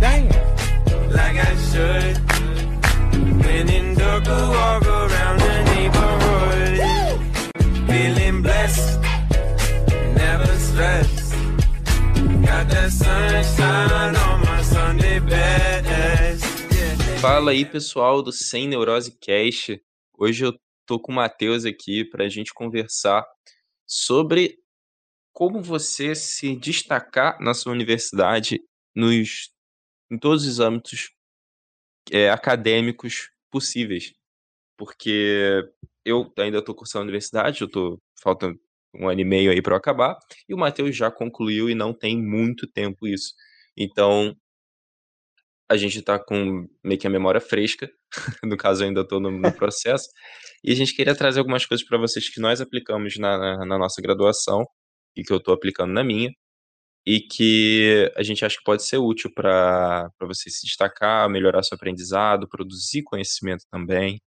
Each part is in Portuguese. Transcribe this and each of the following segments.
Damn. Like I should. When in dark, walk around the neighborhood. Feeling blessed. Never stressed. Got that sunshine on my Sunday best. Fala aí, pessoal do Sem Neurose Cast. Hoje eu tô com o Matheus aqui para gente conversar sobre como você se destacar na sua universidade nos, em todos os âmbitos é, acadêmicos possíveis. Porque eu ainda estou cursando a universidade, eu tô, falta um ano e meio aí para acabar, e o Matheus já concluiu e não tem muito tempo isso. Então, a gente está com meio que a memória fresca, no caso eu ainda estou no, no, processo, e a gente queria trazer algumas coisas para vocês que nós aplicamos na, na, na nossa graduação e que eu estou aplicando na minha, e que a gente acha que pode ser útil para você se destacar, melhorar seu aprendizado, produzir conhecimento também,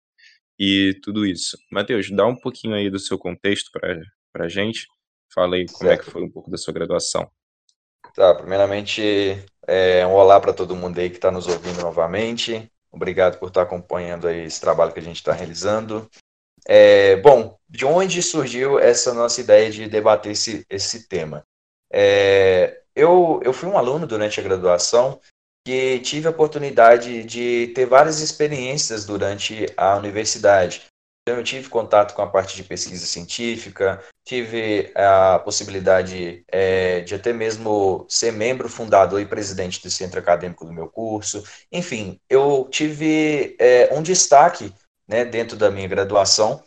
e tudo isso. Matheus, dá um pouquinho aí do seu contexto para a gente, fala aí como certo. é que foi um pouco da sua graduação. Tá, primeiramente, é, um olá para todo mundo aí que está nos ouvindo novamente. Obrigado por estar tá acompanhando aí esse trabalho que a gente está realizando. É, bom, de onde surgiu essa nossa ideia de debater esse, esse tema? É, eu, eu fui um aluno durante a graduação que tive a oportunidade de ter várias experiências durante a universidade. Então, eu tive contato com a parte de pesquisa científica, tive a possibilidade é, de até mesmo ser membro fundador e presidente do centro acadêmico do meu curso. Enfim, eu tive é, um destaque né, dentro da minha graduação.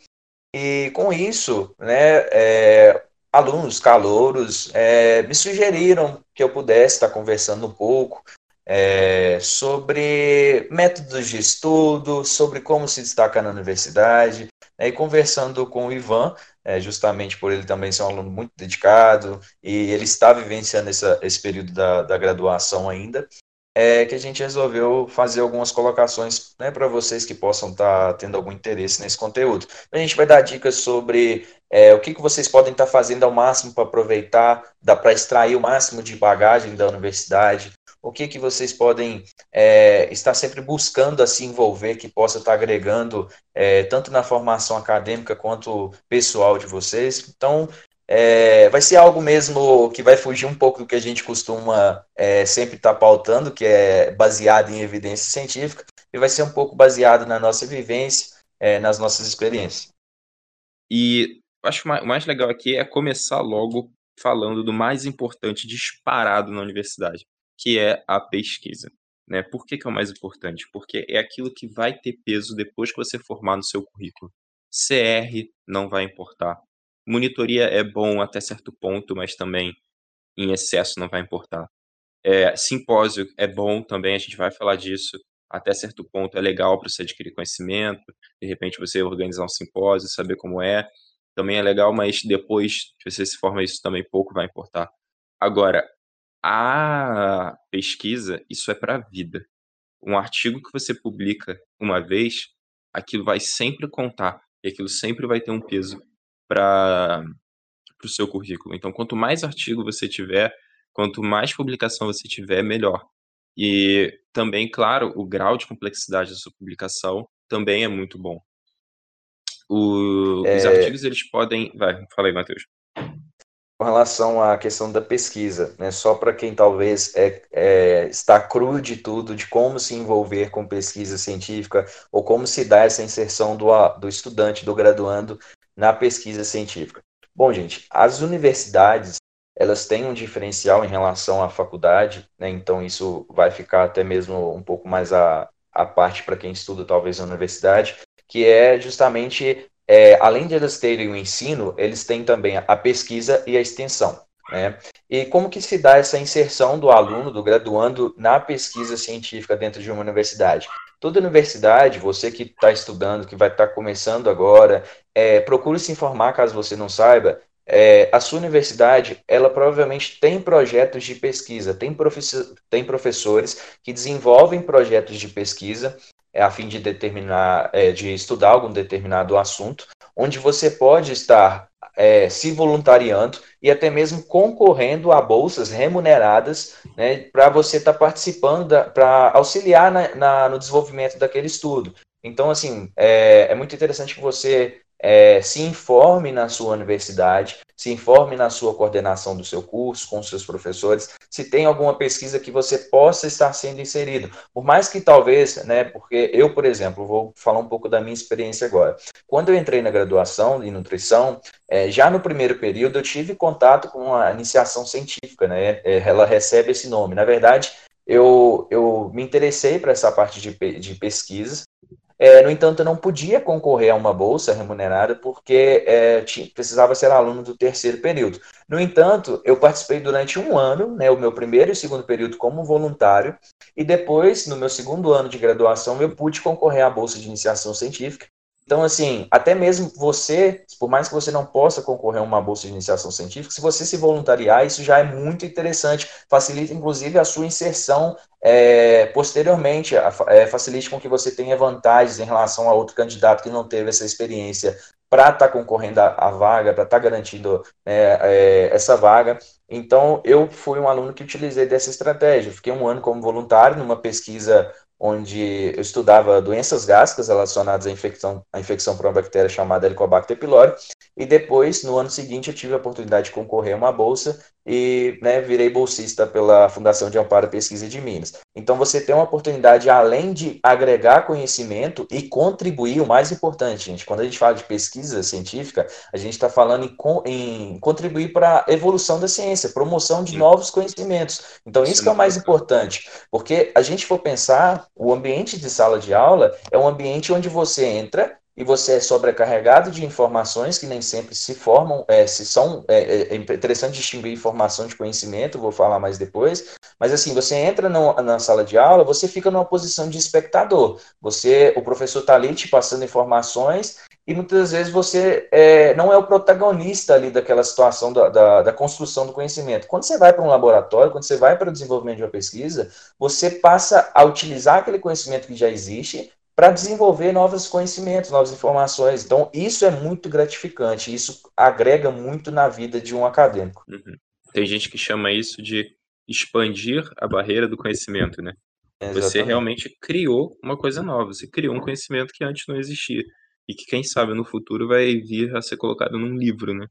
E com isso, né, é, alunos calouros é, me sugeriram que eu pudesse estar conversando um pouco é, sobre métodos de estudo, sobre como se destacar na universidade, né, e conversando com o Ivan, é, justamente por ele também ser um aluno muito dedicado, e ele está vivenciando essa, esse período da, da graduação ainda, é que a gente resolveu fazer algumas colocações né, para vocês que possam estar tá tendo algum interesse nesse conteúdo. A gente vai dar dicas sobre é, o que, que vocês podem estar tá fazendo ao máximo para aproveitar, para extrair o máximo de bagagem da universidade, o que, que vocês podem é, estar sempre buscando a se envolver, que possa estar tá agregando é, tanto na formação acadêmica quanto pessoal de vocês. Então, é, vai ser algo mesmo que vai fugir um pouco do que a gente costuma é, sempre estar tá pautando, que é baseado em evidência científica, e vai ser um pouco baseado na nossa vivência, é, nas nossas experiências. E acho o mais legal aqui é começar logo falando do mais importante disparado na universidade, que é a pesquisa. Né? Por que, que é o mais importante? Porque é aquilo que vai ter peso depois que você formar no seu currículo. CR não vai importar, Monitoria é bom até certo ponto, mas também em excesso não vai importar. É, simpósio é bom também, a gente vai falar disso. Até certo ponto é legal para você adquirir conhecimento. De repente você organizar um simpósio, saber como é, também é legal, mas depois que você se forma, isso também pouco vai importar. Agora, a pesquisa, isso é para a vida. Um artigo que você publica uma vez, aquilo vai sempre contar, e aquilo sempre vai ter um peso para o seu currículo. Então, quanto mais artigo você tiver, quanto mais publicação você tiver, melhor. E também, claro, o grau de complexidade da sua publicação também é muito bom. O, é... Os artigos, eles podem... Vai, fala aí, Matheus. Com relação à questão da pesquisa, né, só para quem talvez é, é, está cru de tudo, de como se envolver com pesquisa científica, ou como se dá essa inserção do, do estudante, do graduando na pesquisa científica? Bom, gente, as universidades elas têm um diferencial em relação à faculdade, né? então isso vai ficar até mesmo um pouco mais a, a parte para quem estuda talvez na universidade, que é justamente, é, além de elas terem o ensino, eles têm também a pesquisa e a extensão. Né? E como que se dá essa inserção do aluno, do graduando, na pesquisa científica dentro de uma universidade? Toda universidade, você que está estudando, que vai estar tá começando agora, é, procure se informar caso você não saiba. É, a sua universidade, ela provavelmente tem projetos de pesquisa, tem, tem professores que desenvolvem projetos de pesquisa é, a fim de determinar, é, de estudar algum determinado assunto, onde você pode estar é, se voluntariando e até mesmo concorrendo a bolsas remuneradas né, para você estar tá participando, para auxiliar na, na, no desenvolvimento daquele estudo. Então, assim, é, é muito interessante que você é, se informe na sua universidade, se informe na sua coordenação do seu curso, com seus professores, se tem alguma pesquisa que você possa estar sendo inserido. Por mais que talvez, né, porque eu, por exemplo, vou falar um pouco da minha experiência agora. Quando eu entrei na graduação em nutrição, é, já no primeiro período eu tive contato com a iniciação científica, né, é, ela recebe esse nome. Na verdade, eu, eu me interessei para essa parte de, de pesquisas, é, no entanto, não podia concorrer a uma bolsa remunerada porque é, tinha, precisava ser aluno do terceiro período. No entanto, eu participei durante um ano, né, o meu primeiro e segundo período como voluntário, e depois, no meu segundo ano de graduação, eu pude concorrer à bolsa de iniciação científica, então, assim, até mesmo você, por mais que você não possa concorrer a uma bolsa de iniciação científica, se você se voluntariar, isso já é muito interessante, facilita inclusive a sua inserção é, posteriormente, é, facilite com que você tenha vantagens em relação a outro candidato que não teve essa experiência para estar tá concorrendo à vaga, para estar tá garantindo né, é, essa vaga. Então, eu fui um aluno que utilizei dessa estratégia. Fiquei um ano como voluntário numa pesquisa onde eu estudava doenças gástricas relacionadas à infecção, à infecção por uma bactéria chamada Helicobacter pylori, e depois, no ano seguinte, eu tive a oportunidade de concorrer a uma bolsa e né, virei bolsista pela Fundação de Amparo e Pesquisa de Minas. Então, você tem uma oportunidade, além de agregar conhecimento e contribuir, o mais importante, gente, quando a gente fala de pesquisa científica, a gente está falando em, em contribuir para a evolução da ciência, promoção de novos conhecimentos. Então, isso que é o mais importante, porque a gente for pensar, o ambiente de sala de aula é um ambiente onde você entra e você é sobrecarregado de informações que nem sempre se formam, é, se são, é, é, é, interessante distinguir informação de conhecimento, vou falar mais depois, mas assim, você entra no, na sala de aula, você fica numa posição de espectador, você, o professor está ali te passando informações e muitas vezes você é, não é o protagonista ali daquela situação da, da, da construção do conhecimento. Quando você vai para um laboratório, quando você vai para o desenvolvimento de uma pesquisa, você passa a utilizar aquele conhecimento que já existe para desenvolver novos conhecimentos, novas informações. Então, isso é muito gratificante, isso agrega muito na vida de um acadêmico. Uhum. Tem gente que chama isso de expandir a barreira do conhecimento, né? Exatamente. Você realmente criou uma coisa nova, você criou um conhecimento que antes não existia e que quem sabe no futuro vai vir a ser colocado num livro, né?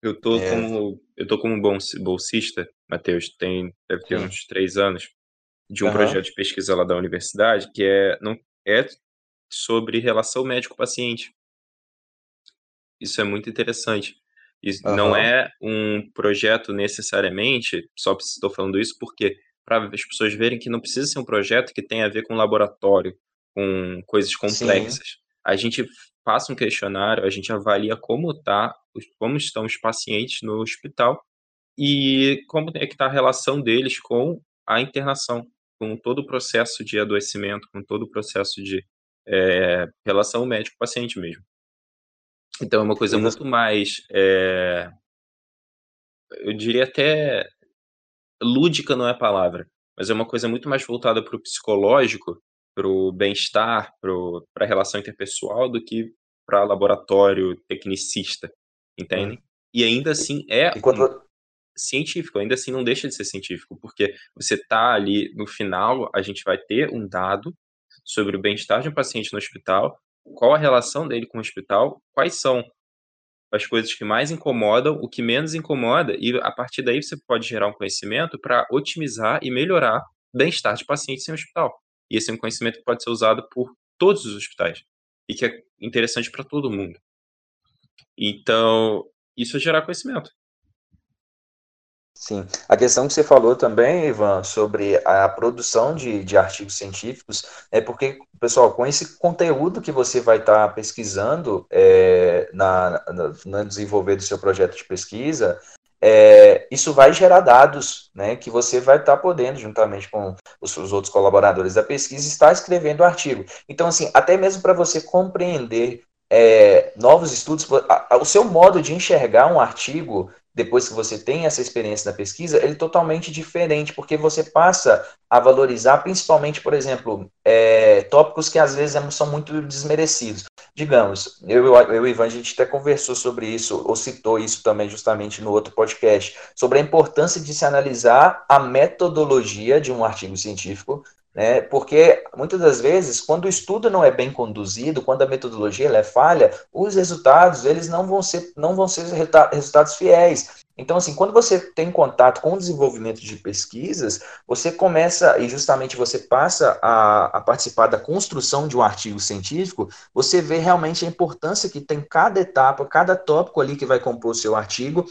Eu tô é. como eu tô como bolsista, Matheus, tem deve ter Sim. uns três anos de um uhum. projeto de pesquisa lá da universidade que é não é sobre relação médico-paciente. Isso é muito interessante. Isso uhum. não é um projeto necessariamente, só estou falando isso porque para as pessoas verem que não precisa ser um projeto que tenha a ver com laboratório, com coisas complexas. Sim. A gente passa um questionário, a gente avalia como tá, como estão os pacientes no hospital e como é que está a relação deles com a internação, com todo o processo de adoecimento, com todo o processo de é, relação médico-paciente mesmo. Então é uma coisa muito mais, é, eu diria até lúdica não é a palavra, mas é uma coisa muito mais voltada para o psicológico, para o bem-estar, para a relação interpessoal do que para laboratório tecnicista, entende? Hum. E ainda assim é quando... um científico, ainda assim não deixa de ser científico, porque você tá ali no final, a gente vai ter um dado sobre o bem-estar de um paciente no hospital, qual a relação dele com o hospital, quais são as coisas que mais incomodam, o que menos incomoda, e a partir daí você pode gerar um conhecimento para otimizar e melhorar o bem-estar de pacientes em hospital. E esse é um conhecimento que pode ser usado por todos os hospitais e que é interessante para todo mundo. Então, isso é gerar conhecimento. Sim. A questão que você falou também, Ivan, sobre a produção de, de artigos científicos, é porque, pessoal, com esse conteúdo que você vai estar tá pesquisando é, na, na, no desenvolver do seu projeto de pesquisa, é, isso vai gerar dados, né, que você vai estar tá podendo, juntamente com os, os, outros colaboradores da pesquisa, estar escrevendo o artigo. Então, assim, até mesmo para você compreender é, novos estudos, o seu modo de enxergar um artigo depois que você tem essa experiência da pesquisa, ele é totalmente diferente, porque você passa a valorizar, principalmente, por exemplo, é, tópicos que às vezes é, são muito desmerecidos. Digamos, eu, eu, e o Ivan, a gente até conversou sobre isso, ou citou isso também justamente no outro podcast, sobre a importância de se analisar a metodologia de um artigo científico, né? Porque muitas das vezes, quando o estudo não é bem conduzido, quando a metodologia é falha, os resultados eles não vão ser não vão ser resultados fiéis. Então, assim, quando você tem contato com o desenvolvimento de pesquisas, você começa, e justamente você passa a, a, participar da construção de um artigo científico, você vê realmente a importância que tem cada etapa, cada tópico ali que vai compor o seu artigo,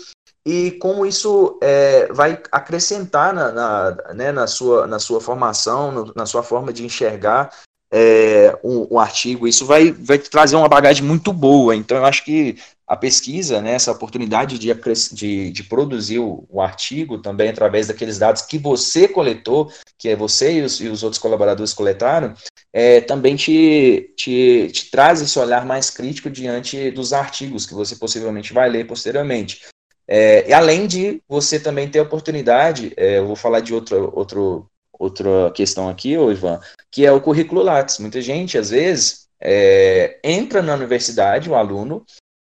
e como isso é, vai acrescentar na, na, né, na, sua, na sua formação, no, na sua forma de enxergar é, um, um, artigo. Isso vai, vai trazer uma bagagem muito boa. Então, eu acho que a pesquisa, né, essa oportunidade de, de, de produzir o, o, artigo também através daqueles dados que você coletou, que é você e os, e os outros colaboradores coletaram, é, também te, te, te traz esse olhar mais crítico diante dos artigos que você possivelmente vai ler posteriormente. É, e além de você também ter a oportunidade, é, eu vou falar de outro, outro, outra questão aqui, ô Ivan, que é o currículo Lattes. Muita gente, às vezes, é, entra na universidade, o aluno,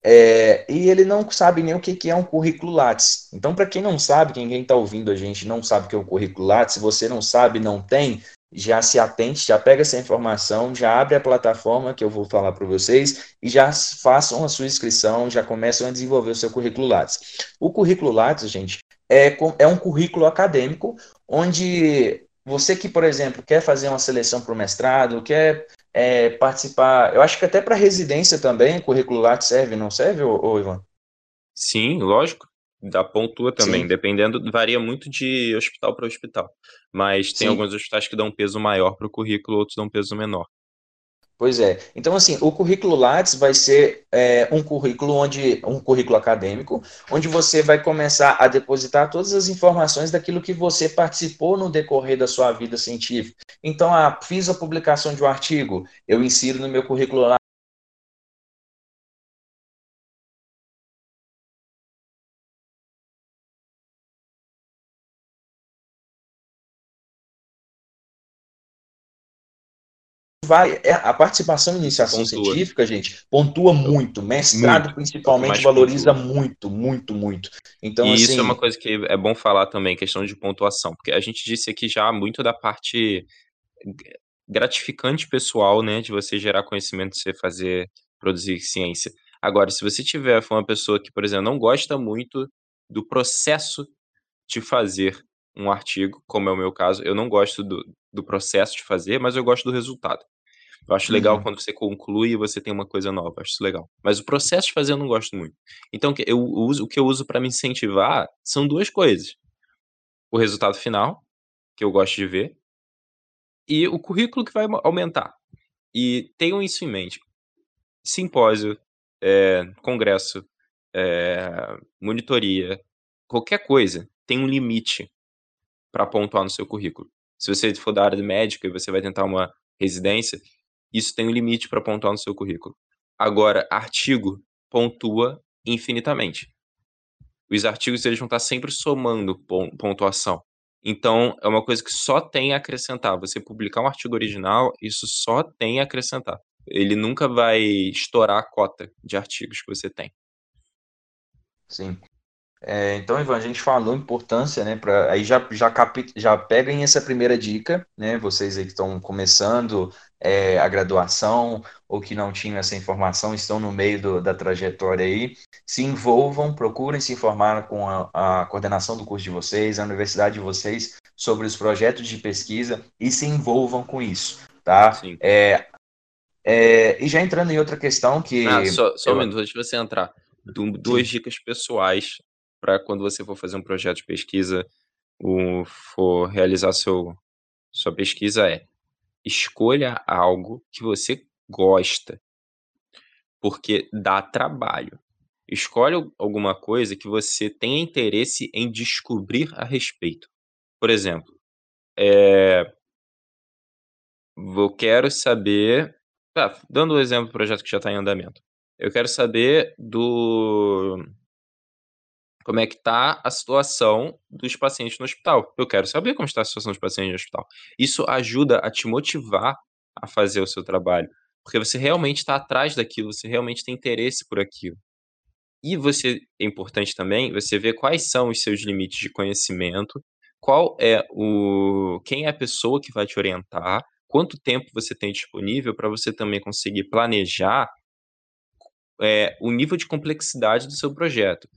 é, e ele não sabe nem o que, que é um currículo Lattes. Então, para quem não sabe, quem está ouvindo a gente não sabe o que é um currículo Lattes, se você não sabe, não tem, já se atente, já pega essa informação, já abre a plataforma que eu vou falar para vocês e já façam a sua inscrição, já começam a desenvolver o seu currículo Lattes. O currículo Lattes, gente, é, é um currículo acadêmico onde você que, por exemplo, quer fazer uma seleção para o mestrado, quer é, participar, eu acho que até para residência também, o currículo Lattes serve, não serve, ô, ô Ivan? Sim, lógico da pontua também, Sim. dependendo, varia muito de hospital para hospital. Mas tem Sim. alguns hospitais que dão um peso maior para o currículo, outros dão um peso menor. Pois é. Então, assim, o currículo Lattes vai ser é, um currículo onde um currículo acadêmico, onde você vai começar a depositar todas as informações daquilo que você participou no decorrer da sua vida científica. Então, ah, fiz a publicação de um artigo, eu insiro no meu currículo vai. É, a participação em iniciação pontua. científica, gente, pontua muito. Mestrado, muito. principalmente, valoriza pontua. muito, muito, muito. Então, e assim... isso é uma coisa que é bom falar também, questão de pontuação, porque a gente disse aqui já muito da parte gratificante pessoal, né, de você gerar conhecimento, você fazer, produzir ciência. Agora, se você tiver uma pessoa que, por exemplo, não gosta muito do processo de fazer um artigo, como é o meu caso, eu não gosto do, do processo de fazer, mas eu gosto do resultado. Eu acho legal uhum. quando você conclui e você tem uma coisa nova, acho isso legal. Mas o processo de fazer eu não gosto muito. Então, eu uso, o que eu uso para me incentivar são duas coisas: o resultado final, que eu gosto de ver, e o currículo que vai aumentar. E tenham isso em mente. Simpósio, é, congresso, é, monitoria, qualquer coisa tem um limite para pontuar no seu currículo. Se você for da área de médica e você vai tentar uma residência, isso tem um limite para pontuar no seu currículo. Agora, artigo pontua infinitamente. Os artigos eles vão estar sempre somando pontuação. Então, é uma coisa que só tem a acrescentar. Você publicar um artigo original, isso só tem a acrescentar. Ele nunca vai estourar a cota de artigos que você tem. Sim. É, então, Ivan, a gente falou importância, né? Pra, aí já, já, capi, já peguem essa primeira dica, né? Vocês aí que estão começando é, a graduação ou que não tinham essa informação, estão no meio do, da trajetória aí, se envolvam, procurem se informar com a, a coordenação do curso de vocês, a universidade de vocês, sobre os projetos de pesquisa e se envolvam com isso, tá? Sim. É, é, e já entrando em outra questão que. Ah, só, só eu... um minuto, antes de você entrar. Duas dicas pessoais para quando você for fazer um projeto de pesquisa ou for realizar seu, sua pesquisa é escolha algo que você gosta, porque dá trabalho. Escolha alguma coisa que você tenha interesse em descobrir a respeito. Por exemplo, é, eu quero saber. Tá, dando um exemplo do projeto que já está em andamento. Eu quero saber do como é que está a situação dos pacientes no hospital. Eu quero saber como está a situação dos pacientes no hospital. Isso ajuda a te motivar a fazer o seu trabalho, porque você realmente está atrás daquilo, você realmente tem interesse por aquilo. E você é importante também você ver quais são os seus limites de conhecimento, qual é o quem é a pessoa que vai te orientar, quanto tempo você tem disponível para você também conseguir planejar é, o nível de complexidade do seu projeto.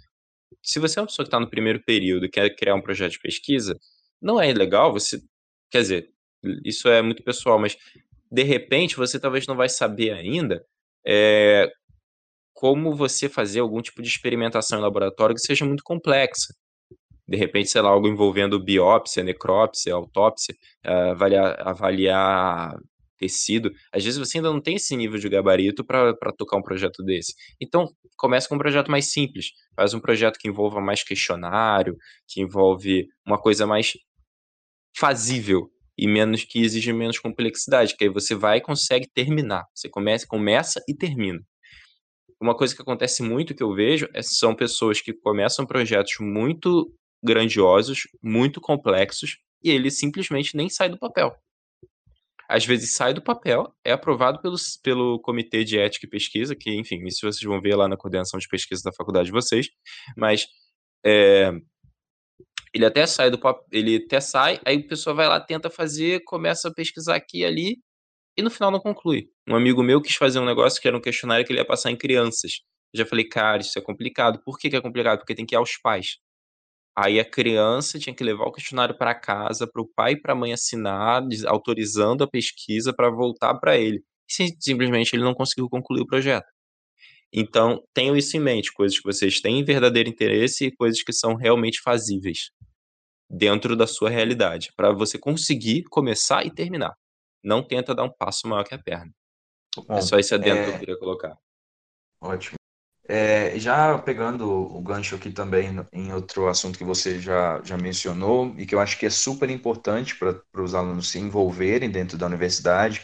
Se você é uma pessoa que está no primeiro período e quer criar um projeto de pesquisa, não é legal você. Quer dizer, isso é muito pessoal, mas de repente você talvez não vai saber ainda é, como você fazer algum tipo de experimentação em laboratório que seja muito complexa. De repente, sei lá, algo envolvendo biópsia, necrópsia, autópsia, uh, avaliar, tecido. Às vezes você ainda não tem esse nível de gabarito para tocar um projeto desse. Então, começa com um projeto mais simples. Faz um projeto que envolva mais questionário, que envolve uma coisa mais fazível e menos que exige menos complexidade, que aí você vai e consegue terminar. Você começa, começa e termina. Uma coisa que acontece muito que eu vejo é, são pessoas que começam projetos muito grandiosos, muito complexos, e ele simplesmente nem sai do papel às vezes sai do papel, é aprovado pelo, pelo Comitê de Ética e Pesquisa, que, enfim, isso vocês vão ver lá na coordenação de pesquisa da faculdade de vocês, mas é, ele até sai do ele até sai, aí o pessoal vai lá, tenta fazer, começa a pesquisar aqui e ali, e no final não conclui. Um amigo meu quis fazer um negócio que era um questionário que ele ia passar em crianças. Eu já falei, cara, isso é complicado. Por que, que é complicado? Porque tem que ir aos pais. Aí a criança tinha que levar o questionário para casa, para o pai e para a mãe assinar, autorizando a pesquisa para voltar para ele. E simplesmente ele não conseguiu concluir o projeto. Então, tenham isso em mente, coisas que vocês têm verdadeiro interesse e coisas que são realmente fazíveis dentro da sua realidade, para você conseguir começar e terminar. Não tenta dar um passo maior que a perna. Bom, é só esse adendo é... que eu é queria colocar. Ótimo. É, já pegando o gancho aqui também em outro assunto que você já, já mencionou e que eu acho que é super importante para os alunos se envolverem dentro da universidade,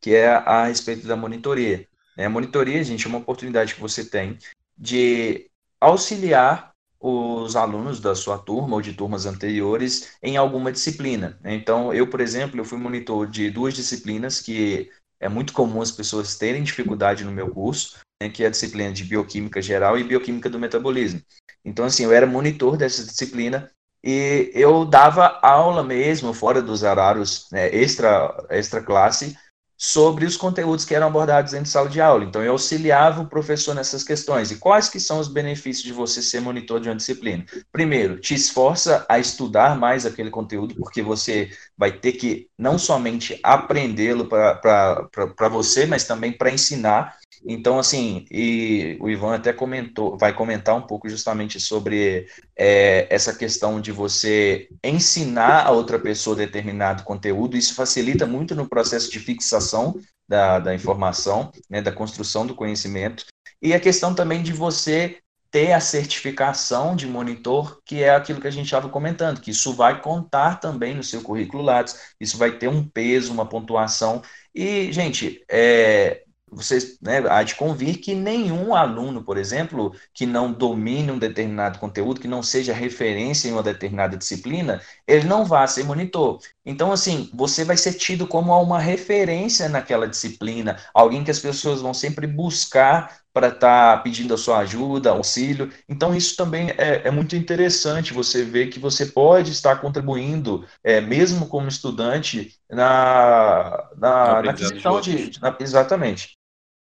que é a respeito da monitoria. Né? A monitoria, gente, é uma oportunidade que você tem de auxiliar os alunos da sua turma ou de turmas anteriores em alguma disciplina. Né? Então, eu, por exemplo, eu fui monitor de duas disciplinas que é muito comum as pessoas terem dificuldade no meu curso, né, que é a disciplina de bioquímica geral e bioquímica do metabolismo. Então, assim, eu era monitor dessa disciplina e eu dava aula mesmo, fora dos horários né, extra, extra classe, sobre os conteúdos que eram abordados dentro de sala de aula. Então, eu auxiliava o professor nessas questões. E quais que são os benefícios de você ser monitor de uma disciplina? Primeiro, te esforça a estudar mais aquele conteúdo, porque você vai ter que não somente aprendê-lo para você, mas também para ensinar. Então, assim, e o Ivan até comentou, vai comentar um pouco justamente sobre é, essa questão de você ensinar a outra pessoa determinado conteúdo. Isso facilita muito no processo de fixação da, da informação, né, da construção do conhecimento. E a questão também de você ter a certificação de monitor, que é aquilo que a gente estava comentando, que isso vai contar também no seu currículo Lattes, isso vai ter um peso, uma pontuação. E, gente, é, vocês né, há de convir que nenhum aluno, por exemplo, que não domine um determinado conteúdo, que não seja referência em uma determinada disciplina, ele não vai ser monitor. Então, assim, você vai ser tido como uma referência naquela disciplina, alguém que as pessoas vão sempre buscar para estar tá pedindo a sua ajuda, auxílio. Então, isso também é, é, muito interessante você ver que você pode estar contribuindo, é, mesmo como estudante, na, na, na questão de. de na, exatamente.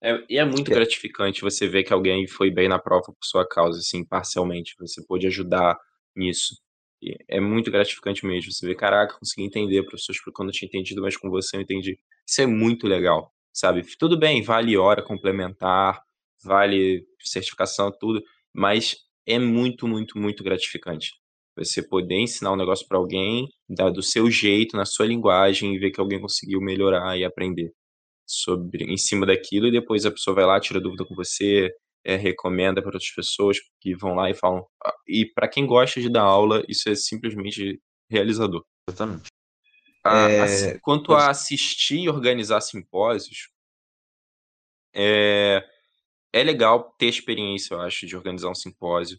É, e é muito é. gratificante você ver que alguém foi bem na prova por sua causa, assim, parcialmente. Você pôde ajudar nisso. E é muito gratificante mesmo. Você vê, caraca, consegui entender, professor explicou, não tinha entendido, mas com você eu entendi. Isso é muito legal, sabe? Tudo bem, vale hora complementar, vale certificação, tudo, mas é muito, muito, muito gratificante. Você poder ensinar um negócio para alguém, dar do seu jeito, na sua linguagem, e ver que alguém conseguiu melhorar e aprender sobre em cima daquilo, e depois a pessoa vai lá, tira dúvida com você, é, recomenda para outras pessoas que vão lá e falam. Ah, e para quem gosta de dar aula, isso é simplesmente realizador. Exatamente. A, é... quanto a assistir e organizar simpósios, é, é legal ter experiência, eu acho, de organizar um simpósio.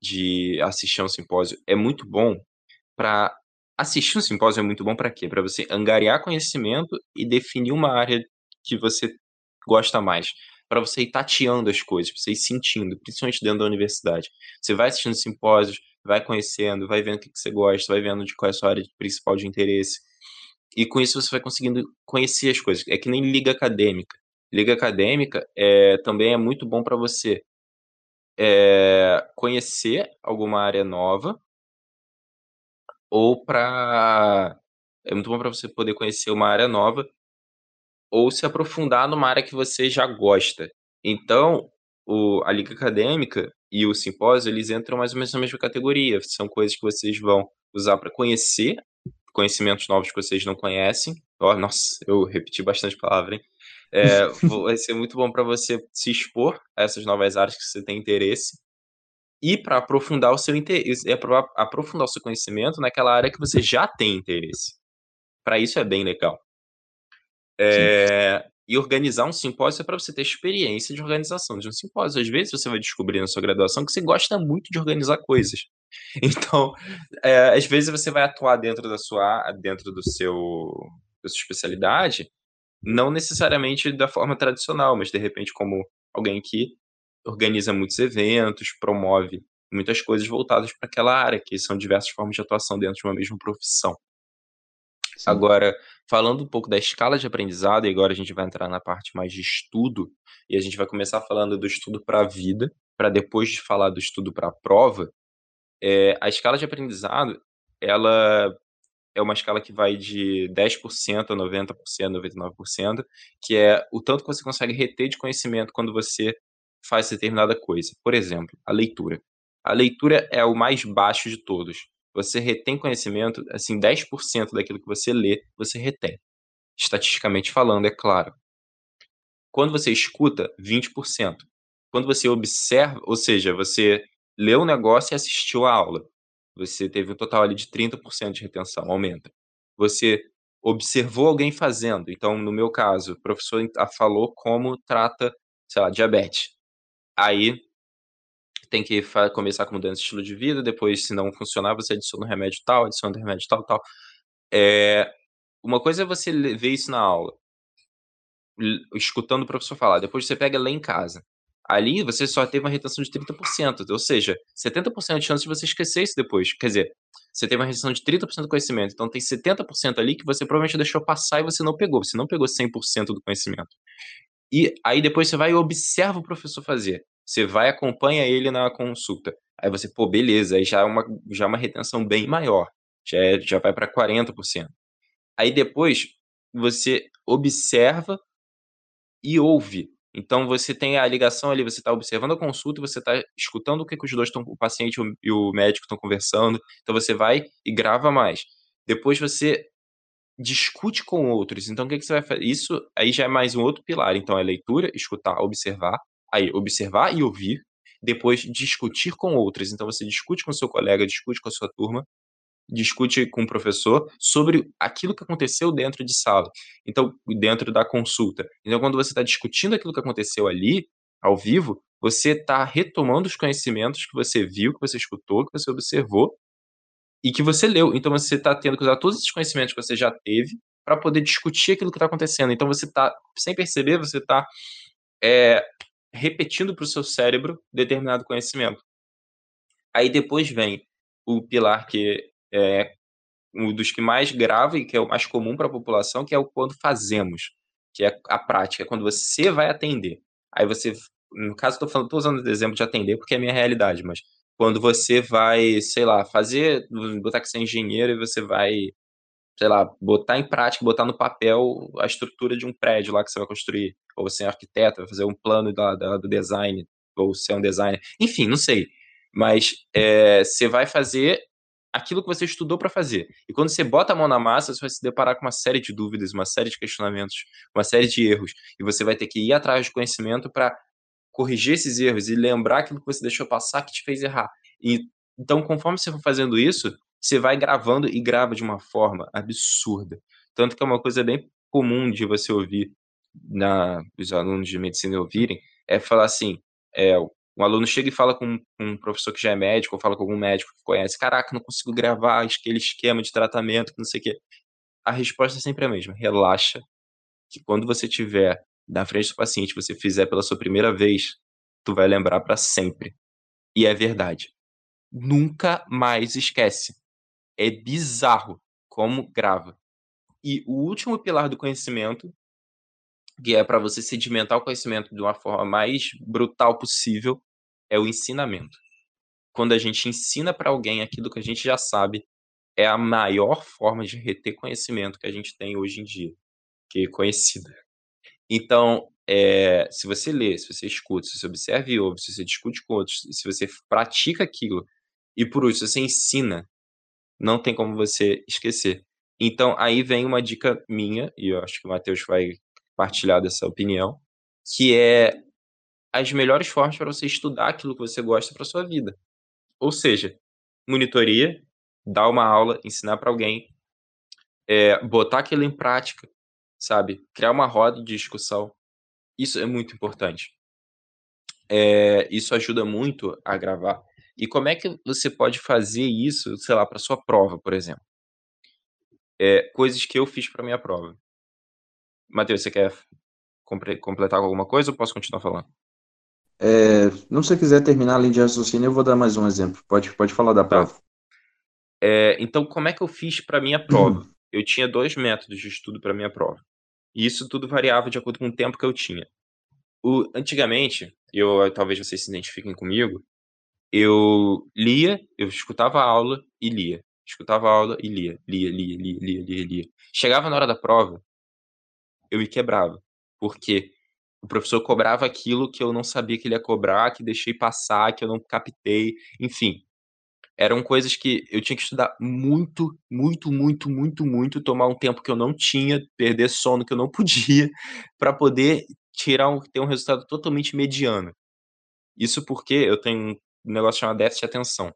de assistir um simpósio é muito bom para assistir um simpósio é muito bom para quê? Para você angariar conhecimento e definir uma área que você gosta mais. Para você ir tateando as coisas, para você ir sentindo, principalmente dentro da universidade. Você vai assistindo simpósios, vai conhecendo, vai vendo o que, você gosta, vai vendo de qual é a sua área principal de interesse. E com isso você vai conseguindo conhecer as coisas. É que nem liga acadêmica. Liga acadêmica é, também é muito bom para você é, conhecer alguma área nova ou para é muito bom para você poder conhecer uma área nova ou se aprofundar numa área que você já gosta. Então, o, a liga acadêmica e o simpósio, eles entram mais ou menos na mesma categoria. São coisas que vocês vão usar para conhecer conhecimentos novos que vocês não conhecem. Oh, nossa, eu repeti bastante palavra, hein? É, vai ser muito bom para você se expor a essas novas áreas que você tem interesse e para aprofundar o seu interesse, aprofundar o seu conhecimento naquela área que você já tem interesse. Para isso é bem legal. É, e organizar um simpósio é para você ter experiência de organização de um simpósio. Às vezes você vai descobrir na sua graduação que você gosta muito de organizar coisas. Então, é, às vezes você vai atuar dentro da sua, dentro do seu, da sua especialidade, não necessariamente da forma tradicional, mas de repente como alguém que organiza muitos eventos, promove muitas coisas voltadas para aquela área, que são diversas formas de atuação dentro de uma mesma profissão. Sim. Agora, falando um pouco da escala de aprendizado, e agora a gente vai entrar na parte mais de estudo, e a gente vai começar falando do estudo para a vida, para depois de falar do estudo para a prova, é, a escala de aprendizado, ela é uma escala que vai de 10% a 90%, 99%, que é o tanto que você consegue reter de conhecimento quando você faz determinada coisa. Por exemplo, a leitura. A leitura é o mais baixo de todos. Você retém conhecimento, assim, 10% daquilo que você lê, você retém. Estatisticamente falando, é claro. Quando você escuta, 20%. Quando você observa, ou seja, você leu um negócio e assistiu a aula, você teve um total ali de 30% de retenção, aumenta. Você observou alguém fazendo, então, no meu caso, o professor falou como trata, sei lá, diabetes. Aí tem que começar com mudança de estilo de vida, depois, se não funcionar, você adiciona um remédio tal, adiciona um remédio tal, tal. É, uma coisa é você ver isso na aula, escutando o professor falar, depois você pega lá em casa. Ali você só teve uma retenção de 30%, ou seja, 70% de chance de você esquecer isso depois. Quer dizer, você teve uma retenção de 30% do conhecimento, então tem 70% ali que você provavelmente deixou passar e você não pegou, você não pegou 100% do conhecimento. E aí depois você vai e observa o professor fazer. Você vai acompanha ele na consulta. Aí você, pô, beleza, aí já é uma, já é uma retenção bem maior. Já, é, já vai para 40%. Aí depois você observa e ouve. Então você tem a ligação ali, você está observando a consulta, você está escutando o que, que os dois estão, o paciente e o médico estão conversando. Então você vai e grava mais. Depois você discute com outros. Então o que, que você vai fazer? Isso aí já é mais um outro pilar. Então é leitura, escutar, observar. Aí observar e ouvir. Depois discutir com outros. Então você discute com seu colega, discute com a sua turma discute com o professor sobre aquilo que aconteceu dentro de sala, então dentro da consulta. Então, quando você está discutindo aquilo que aconteceu ali, ao vivo, você está retomando os conhecimentos que você viu, que você escutou, que você observou e que você leu. Então, você está tendo que usar todos esses conhecimentos que você já teve para poder discutir aquilo que está acontecendo. Então, você está, sem perceber, você está é, repetindo para o seu cérebro determinado conhecimento. Aí depois vem o pilar que é um dos que mais grava e que é o mais comum para a população, que é o quando fazemos, que é a prática, é quando você vai atender. Aí você, no caso, estou falando, usando o exemplo de atender porque é a minha realidade, mas quando você vai, sei lá, fazer, botar que você é engenheiro e você vai, sei lá, botar em prática, botar no papel a estrutura de um prédio lá que você vai construir, ou você é arquiteto, vai fazer um plano da, da do design, ou você é um designer, enfim, não sei. Mas é, você vai fazer aquilo que você estudou para fazer. E quando você bota a mão na massa, você vai se deparar com uma série de dúvidas, uma série de questionamentos, uma série de erros. E você vai ter que ir atrás de conhecimento para corrigir esses erros e lembrar aquilo que você deixou passar que te fez errar. E, então, conforme você for fazendo isso, você vai gravando e grava de uma forma absurda. Tanto que é uma coisa bem comum de você ouvir, na, os alunos de medicina ouvirem, é falar assim, é, Um aluno chega e fala com um professor que já é médico, ou fala com algum médico que conhece, caraca, não consigo gravar aquele esquema de tratamento, não sei o quê. A resposta é sempre a mesma, relaxa, que quando você tiver na frente do paciente, você fizer pela sua primeira vez, tu vai lembrar para sempre. E é verdade. Nunca mais esquece. É bizarro como grava. E o último pilar do conhecimento, que é para você sedimentar o conhecimento de uma forma mais brutal possível, é o ensinamento. Quando a gente ensina para alguém aquilo que a gente já sabe, é a maior forma de reter conhecimento que a gente tem hoje em dia, que é conhecida. Então, é, se você lê, se você escuta, se você observa e ouve, se você discute com outros, se você pratica aquilo, e por se você ensina, não tem como você esquecer. Então, aí vem uma dica minha, e eu acho que o Matheus vai partilhar dessa opinião, que é as melhores formas para você estudar aquilo que você gosta para sua vida. Ou seja, monitoria, dar uma aula, ensinar para alguém, é, botar aquilo em prática, sabe? Criar uma roda de discussão. Isso é muito importante. É, isso ajuda muito a gravar. E como é que você pode fazer isso, sei lá, para sua prova, por exemplo? É, coisas que eu fiz para minha prova. Matheus, você quer completar com alguma coisa ou posso continuar falando? É, não se você quiser terminar a linha de raciocínio, eu vou dar mais um exemplo. Pode, pode falar da tá. prova. Tá. É, então, como é que eu fiz para minha prova? Uhum. Eu tinha dois métodos de estudo para minha prova. E isso tudo variava de acordo com o tempo que eu tinha. O, antigamente, eu talvez vocês se identifiquem comigo, eu lia, eu escutava a aula e lia. Escutava a aula e lia. Lia, lia, lia, lia, lia, lia. Chegava na hora da prova, eu me quebrava. Porque o professor cobrava aquilo que eu não sabia que ele ia cobrar, que deixei passar, que eu não captei, enfim. Eram coisas que eu tinha que estudar muito, muito, muito, muito, muito, tomar um tempo que eu não tinha, perder sono que eu não podia, para poder tirar um, ter um resultado totalmente mediano. Isso porque eu tenho um negócio chamado déficit de atenção.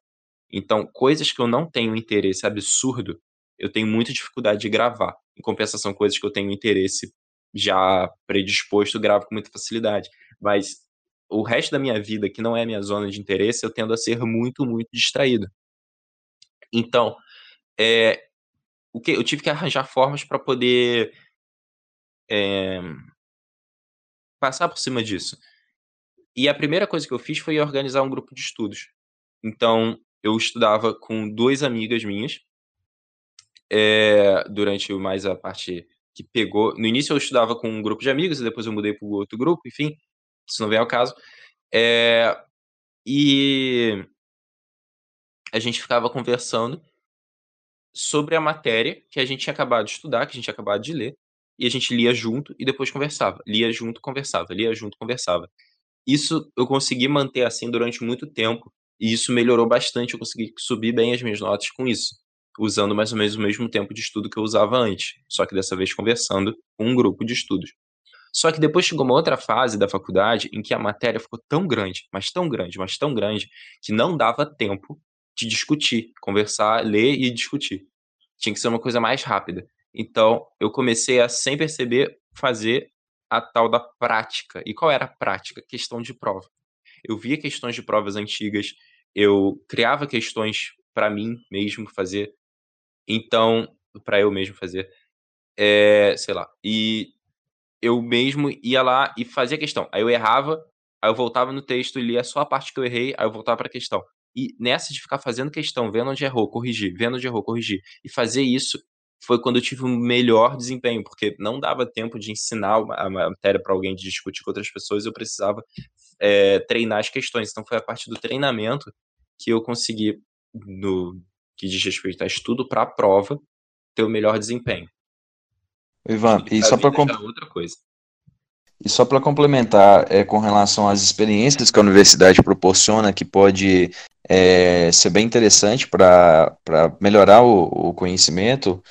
Então, coisas que eu não tenho interesse absurdo, eu tenho muita dificuldade de gravar. Em compensação, coisas que eu tenho interesse já predisposto, gravo com muita facilidade. Mas o resto da minha vida, que não é minha zona de interesse, eu tendo a ser muito, muito distraído. Então, é, o que eu tive que arranjar formas para poder é, passar por cima disso. E a primeira coisa que eu fiz foi organizar um grupo de estudos. Então, eu estudava com duas amigas minhas, é, durante mais a parte que pegou. No início eu estudava com um grupo de amigos, e depois eu mudei para outro grupo, enfim, isso não vem ao caso. É, e a gente ficava conversando sobre a matéria que a gente tinha acabado de estudar, que a gente tinha acabado de ler, e a gente lia junto e depois conversava. Lia junto, conversava, lia junto, conversava. Isso eu consegui manter assim durante muito tempo, e isso melhorou bastante, eu consegui subir bem as minhas notas com isso usando mais ou menos o mesmo tempo de estudo que eu usava antes, só que dessa vez conversando com um grupo de estudos. Só que depois chegou uma outra fase da faculdade em que a matéria ficou tão grande, mas tão grande, mas tão grande, que não dava tempo de discutir, conversar, ler e discutir. Tinha que ser uma coisa mais rápida. Então, eu comecei a, sem perceber, fazer a tal da prática. E qual era a prática? Questão de prova. Eu via questões de provas antigas, eu criava questões para mim mesmo fazer, então, para eu mesmo fazer, é, sei lá. E eu mesmo ia lá e fazia questão. Aí eu errava, aí eu voltava no texto e lia só a parte que eu errei, aí eu voltava para a questão. E nessa de ficar fazendo questão, vendo onde errou, corrigir, vendo onde errou, corrigir, e fazer isso foi quando eu tive um melhor desempenho, porque não dava tempo de ensinar a matéria para alguém, de discutir com outras pessoas, eu precisava é, treinar as questões. Então foi a parte do treinamento que eu consegui, no, que diz respeito a estudo para a prova, ter o melhor desempenho. Ivan, e só para é outra coisa. E só para complementar, é, com relação às experiências que a universidade proporciona, que pode é, ser bem interessante para melhorar o, o conhecimento,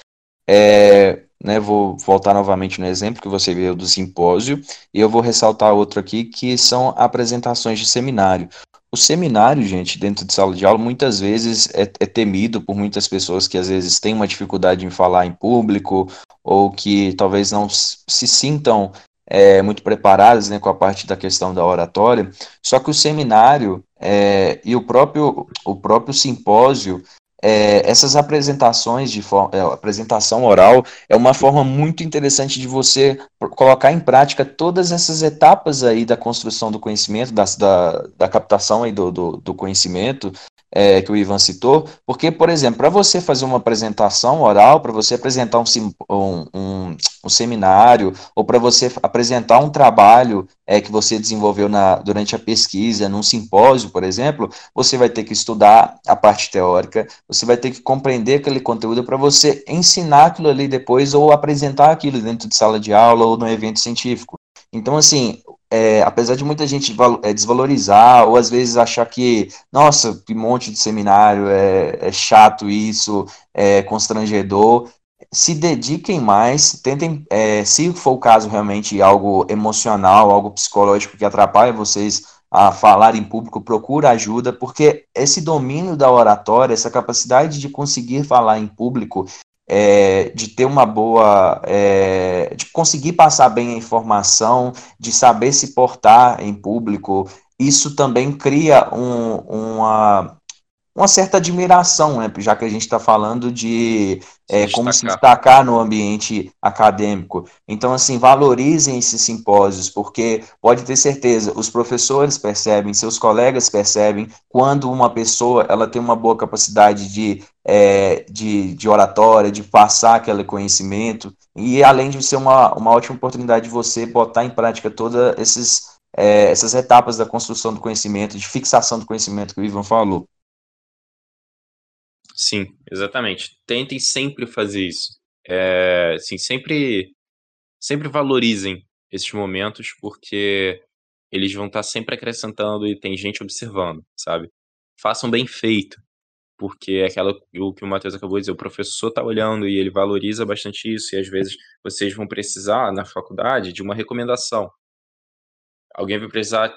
é, né, vou voltar novamente no exemplo que você viu do simpósio, e eu vou ressaltar outro aqui, que são apresentações de seminário. O seminário, gente, dentro de sala de aula, muitas vezes é, é, temido por muitas pessoas que às vezes têm uma dificuldade em falar em público ou que talvez não se sintam é, muito preparadas né, com a parte da questão da oratória, só que o seminário é, e o próprio, o próprio simpósio é, essas apresentações de é, apresentação oral é uma forma muito interessante de você colocar em prática todas essas etapas aí da construção do conhecimento, da, da, da captação aí do, do, do conhecimento, é, que o Ivan citou, porque, por exemplo, para você fazer uma apresentação oral, para você apresentar um, um, um, um seminário, ou para você apresentar um trabalho é, que você desenvolveu na, durante a pesquisa, num simpósio, por exemplo, você vai ter que estudar a parte teórica, você vai ter que compreender aquele conteúdo para você ensinar aquilo ali depois, ou apresentar aquilo dentro de sala de aula ou no evento científico. Então, assim, é, apesar de muita gente é, desvalorizar ou às vezes achar que, nossa, que monte de seminário, é, é chato isso, é constrangedor, se dediquem mais, tentem, é, se for o caso realmente algo emocional, algo psicológico que atrapalha vocês a falar em público, procura ajuda, porque esse domínio da oratória, essa capacidade de conseguir falar em público, é, de ter uma boa, é, de conseguir passar bem a informação, de saber se portar em público, isso também cria um, uma, uma certa admiração, né, já que a gente está falando de é, se como se destacar no ambiente acadêmico. Então, assim, valorizem esses simpósios, porque pode ter certeza, os professores percebem, seus colegas percebem, quando uma pessoa ela tem uma boa capacidade de, é, de, de oratória, de passar aquele conhecimento, e além de ser uma, uma ótima oportunidade de você botar em prática todas esses, é, essas etapas da construção do conhecimento, de fixação do conhecimento que o Ivan falou. Sim, exatamente. Tentem sempre fazer isso. É, assim, sempre, sempre valorizem esses momentos, porque eles vão estar sempre acrescentando e tem gente observando, sabe? Façam bem feito, porque é aquela o que o Matheus acabou de dizer, o professor está olhando e ele valoriza bastante isso, e às vezes vocês vão precisar na faculdade de uma recomendação alguém vai precisar,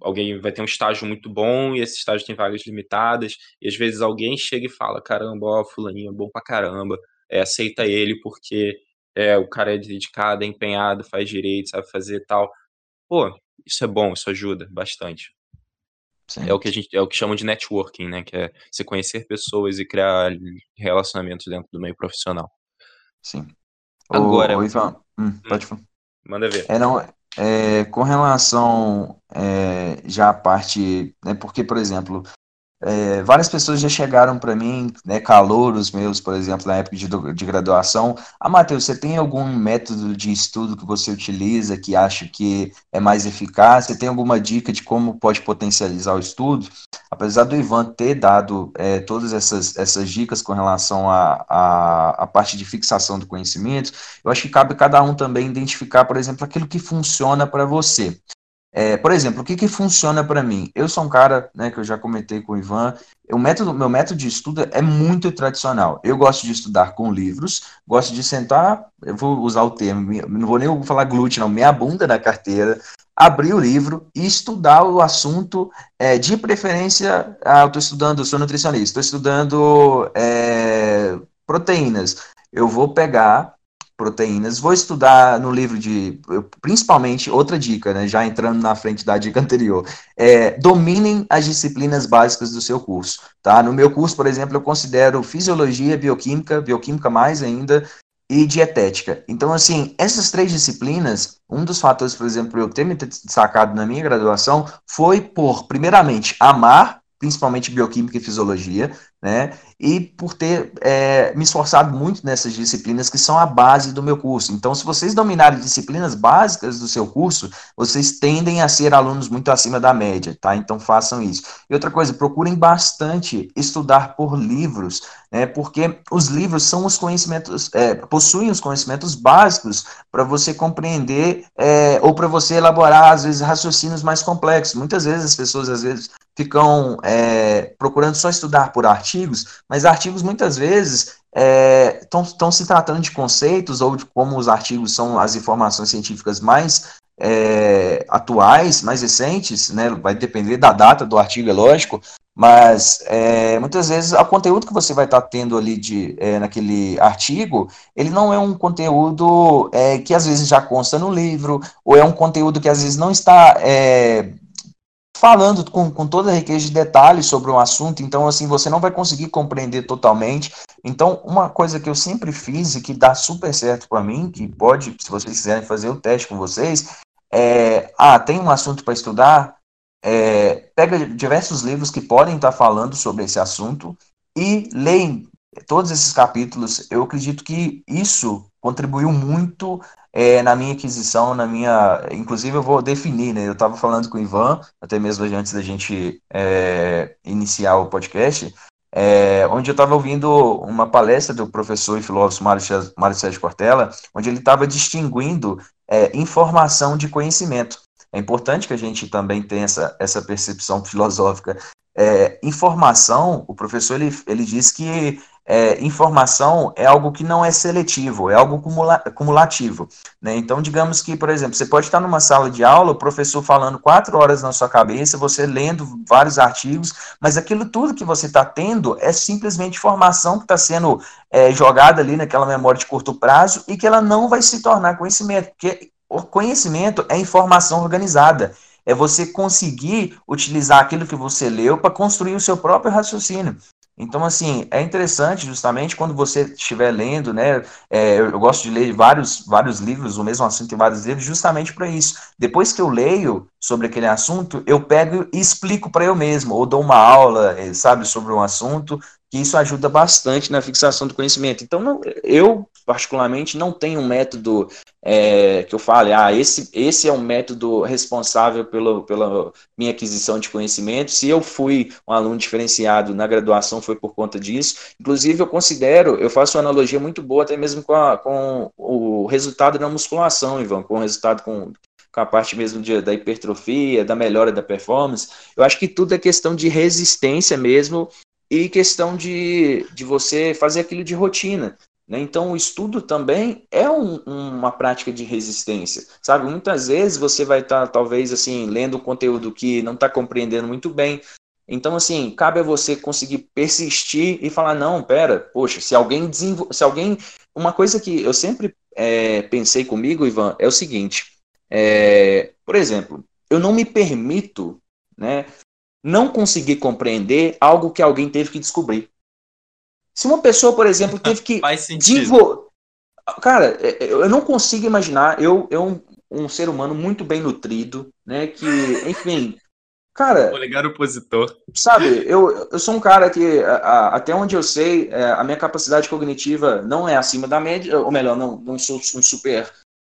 alguém vai ter um estágio muito bom e esse estágio tem vagas limitadas, e às vezes alguém chega e fala, caramba, ó, fulaninho é bom pra caramba, é, aceita ele porque é, o cara é dedicado, é empenhado, faz direito, sabe fazer tal. Pô, isso é bom, isso ajuda bastante. Sim. É o que a gente é o que chamam de networking, né? Que é se conhecer pessoas e criar relacionamentos dentro do meio profissional. Sim. Agora, o, Ivan, hum, hum, pode falar. Manda ver. É, não, é, com relação é, já à parte, né, porque, por exemplo, é, várias pessoas já chegaram para mim, né, calouros meus, por exemplo, na época de, de graduação. Ah, Matheus, você tem algum método de estudo que você utiliza que acha que é mais eficaz? Você tem alguma dica de como pode potencializar o estudo? Apesar do Ivan ter dado é, todas essas, essas dicas com relação à a, a, a, parte de fixação do conhecimento, eu acho que cabe cada um também identificar, por exemplo, aquilo que funciona para você. É, por exemplo, o que, que funciona para mim? Eu sou um cara, né, que eu já comentei com o Ivan, o método, meu método de estudo é muito tradicional. Eu gosto de estudar com livros, gosto de sentar, eu vou usar o termo, não vou nem falar glúten, não, minha bunda na carteira, abrir o livro e estudar o assunto, é, de preferência, ah, eu estou estudando, sou nutricionista, estou estudando é, proteínas. Eu vou pegar proteínas. Vou estudar no livro de, principalmente, outra dica, né, já entrando na frente da dica anterior, é, dominem as disciplinas básicas do seu curso, tá? No meu curso, por exemplo, eu considero fisiologia, bioquímica, bioquímica mais ainda, e dietética. Então, assim, essas três disciplinas, um dos fatores, por exemplo, eu ter me destacado na minha graduação foi por, primeiramente, amar principalmente bioquímica e fisiologia, né? E por ter é, me esforçado muito nessas disciplinas que são a base do meu curso. Então, se vocês dominarem disciplinas básicas do seu curso, vocês tendem a ser alunos muito acima da média, tá? Então, façam isso. E outra coisa, procurem bastante estudar por livros, né? Porque os livros são os conhecimentos, é, possuem os conhecimentos básicos para você compreender é, ou para você elaborar, às vezes, raciocínios mais complexos. Muitas vezes as pessoas, às vezes, ficam é, procurando só estudar por artigos, mas artigos muitas vezes estão é, se tratando de conceitos ou de como os artigos são as informações científicas mais é, atuais, mais recentes, né, vai depender da data do artigo, é lógico, Mas é, muitas vezes o conteúdo que você vai estar tá tendo ali de, é, naquele artigo, ele não é um conteúdo é, que às vezes já consta no livro, ou é um conteúdo que às vezes não está é, falando com, com toda a riqueza de detalhes sobre um assunto, então assim, você não vai conseguir compreender totalmente. Então, uma coisa que eu sempre fiz e que dá super certo para mim, que pode, se vocês quiserem fazer o teste com vocês, é, ah, tem um assunto para estudar, é, pega diversos livros que podem estar falando sobre esse assunto e leem todos esses capítulos. Eu acredito que isso contribuiu muito é, na minha aquisição, na minha. Inclusive, eu vou definir, né? Eu estava falando com o Ivan, até mesmo antes da gente é, iniciar o podcast, é, onde eu estava ouvindo uma palestra do professor e filósofo Mário Sérgio Cortella, onde ele estava distinguindo é, informação de conhecimento. É importante que a gente também tenha essa, essa percepção filosófica. É, informação, o professor ele, ele diz que é, informação é algo que não é seletivo, é algo cumula, cumulativo. Né? Então, digamos que, por exemplo, você pode estar numa sala de aula, o professor falando quatro horas na sua cabeça, você lendo vários artigos, mas aquilo tudo que você está tendo é simplesmente informação que está sendo é, jogada ali naquela memória de curto prazo e que ela não vai se tornar conhecimento, porque o conhecimento é informação organizada. É você conseguir utilizar aquilo que você leu para construir o seu próprio raciocínio. Então, assim, é interessante justamente quando você estiver lendo, né? É, eu gosto de ler vários, vários livros, o mesmo assunto em vários livros, justamente para isso. Depois que eu leio sobre aquele assunto, eu pego e explico para eu mesmo, ou dou uma aula, eh, sabe, sobre um assunto, que isso ajuda bastante na fixação do conhecimento. Então, não, eu, particularmente, não tenho um método é, que eu fale, ah, esse, esse é um método responsável pelo, pela minha aquisição de conhecimento. Se eu fui um aluno diferenciado na graduação, foi por conta disso. Inclusive, eu considero, eu faço uma analogia muito boa até mesmo com, a, com o resultado da musculação, Ivan, com o resultado com, com a parte mesmo de, da hipertrofia, da melhora da performance. Eu acho que tudo é questão de resistência mesmo e questão de, de você fazer aquilo de rotina. Né? Então, o estudo também é um, uma prática de resistência, sabe? Muitas vezes você vai estar, tá, talvez, assim, lendo um conteúdo que não está compreendendo muito bem. Então, assim, cabe a você conseguir persistir e falar, não, pera, poxa, se alguém desenvolve, se alguém... Uma coisa que eu sempre é, pensei comigo, Ivan, é o seguinte, é, por exemplo, eu não me permito né, não conseguir compreender algo que alguém teve que descobrir. Se uma pessoa, por exemplo, teve que. Faz sentido. Cara, é, é, eu não consigo imaginar. Eu, eu um ser humano muito bem nutrido, né? Que, enfim. Cara. Polegar opositor. Sabe, eu, eu sou um cara que, a, até onde eu sei, é, a minha capacidade cognitiva não é acima da média, ou melhor, não, não sou um super.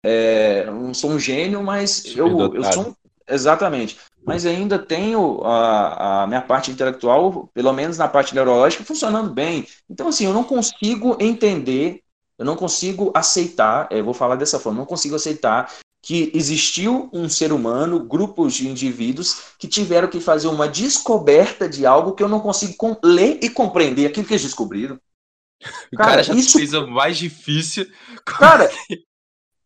É, não sou um gênio, mas eu, eu sou um, Exatamente mas ainda tenho a, a, minha parte intelectual, pelo menos na parte neurológica, funcionando bem. Então, assim, eu não consigo entender, eu não consigo aceitar, eu vou falar dessa forma, não consigo aceitar que existiu um ser humano, grupos de indivíduos que tiveram que fazer uma descoberta de algo que eu não consigo ler e compreender aquilo que eles descobriram. Cara, cara já isso fez o mais difícil. Cara,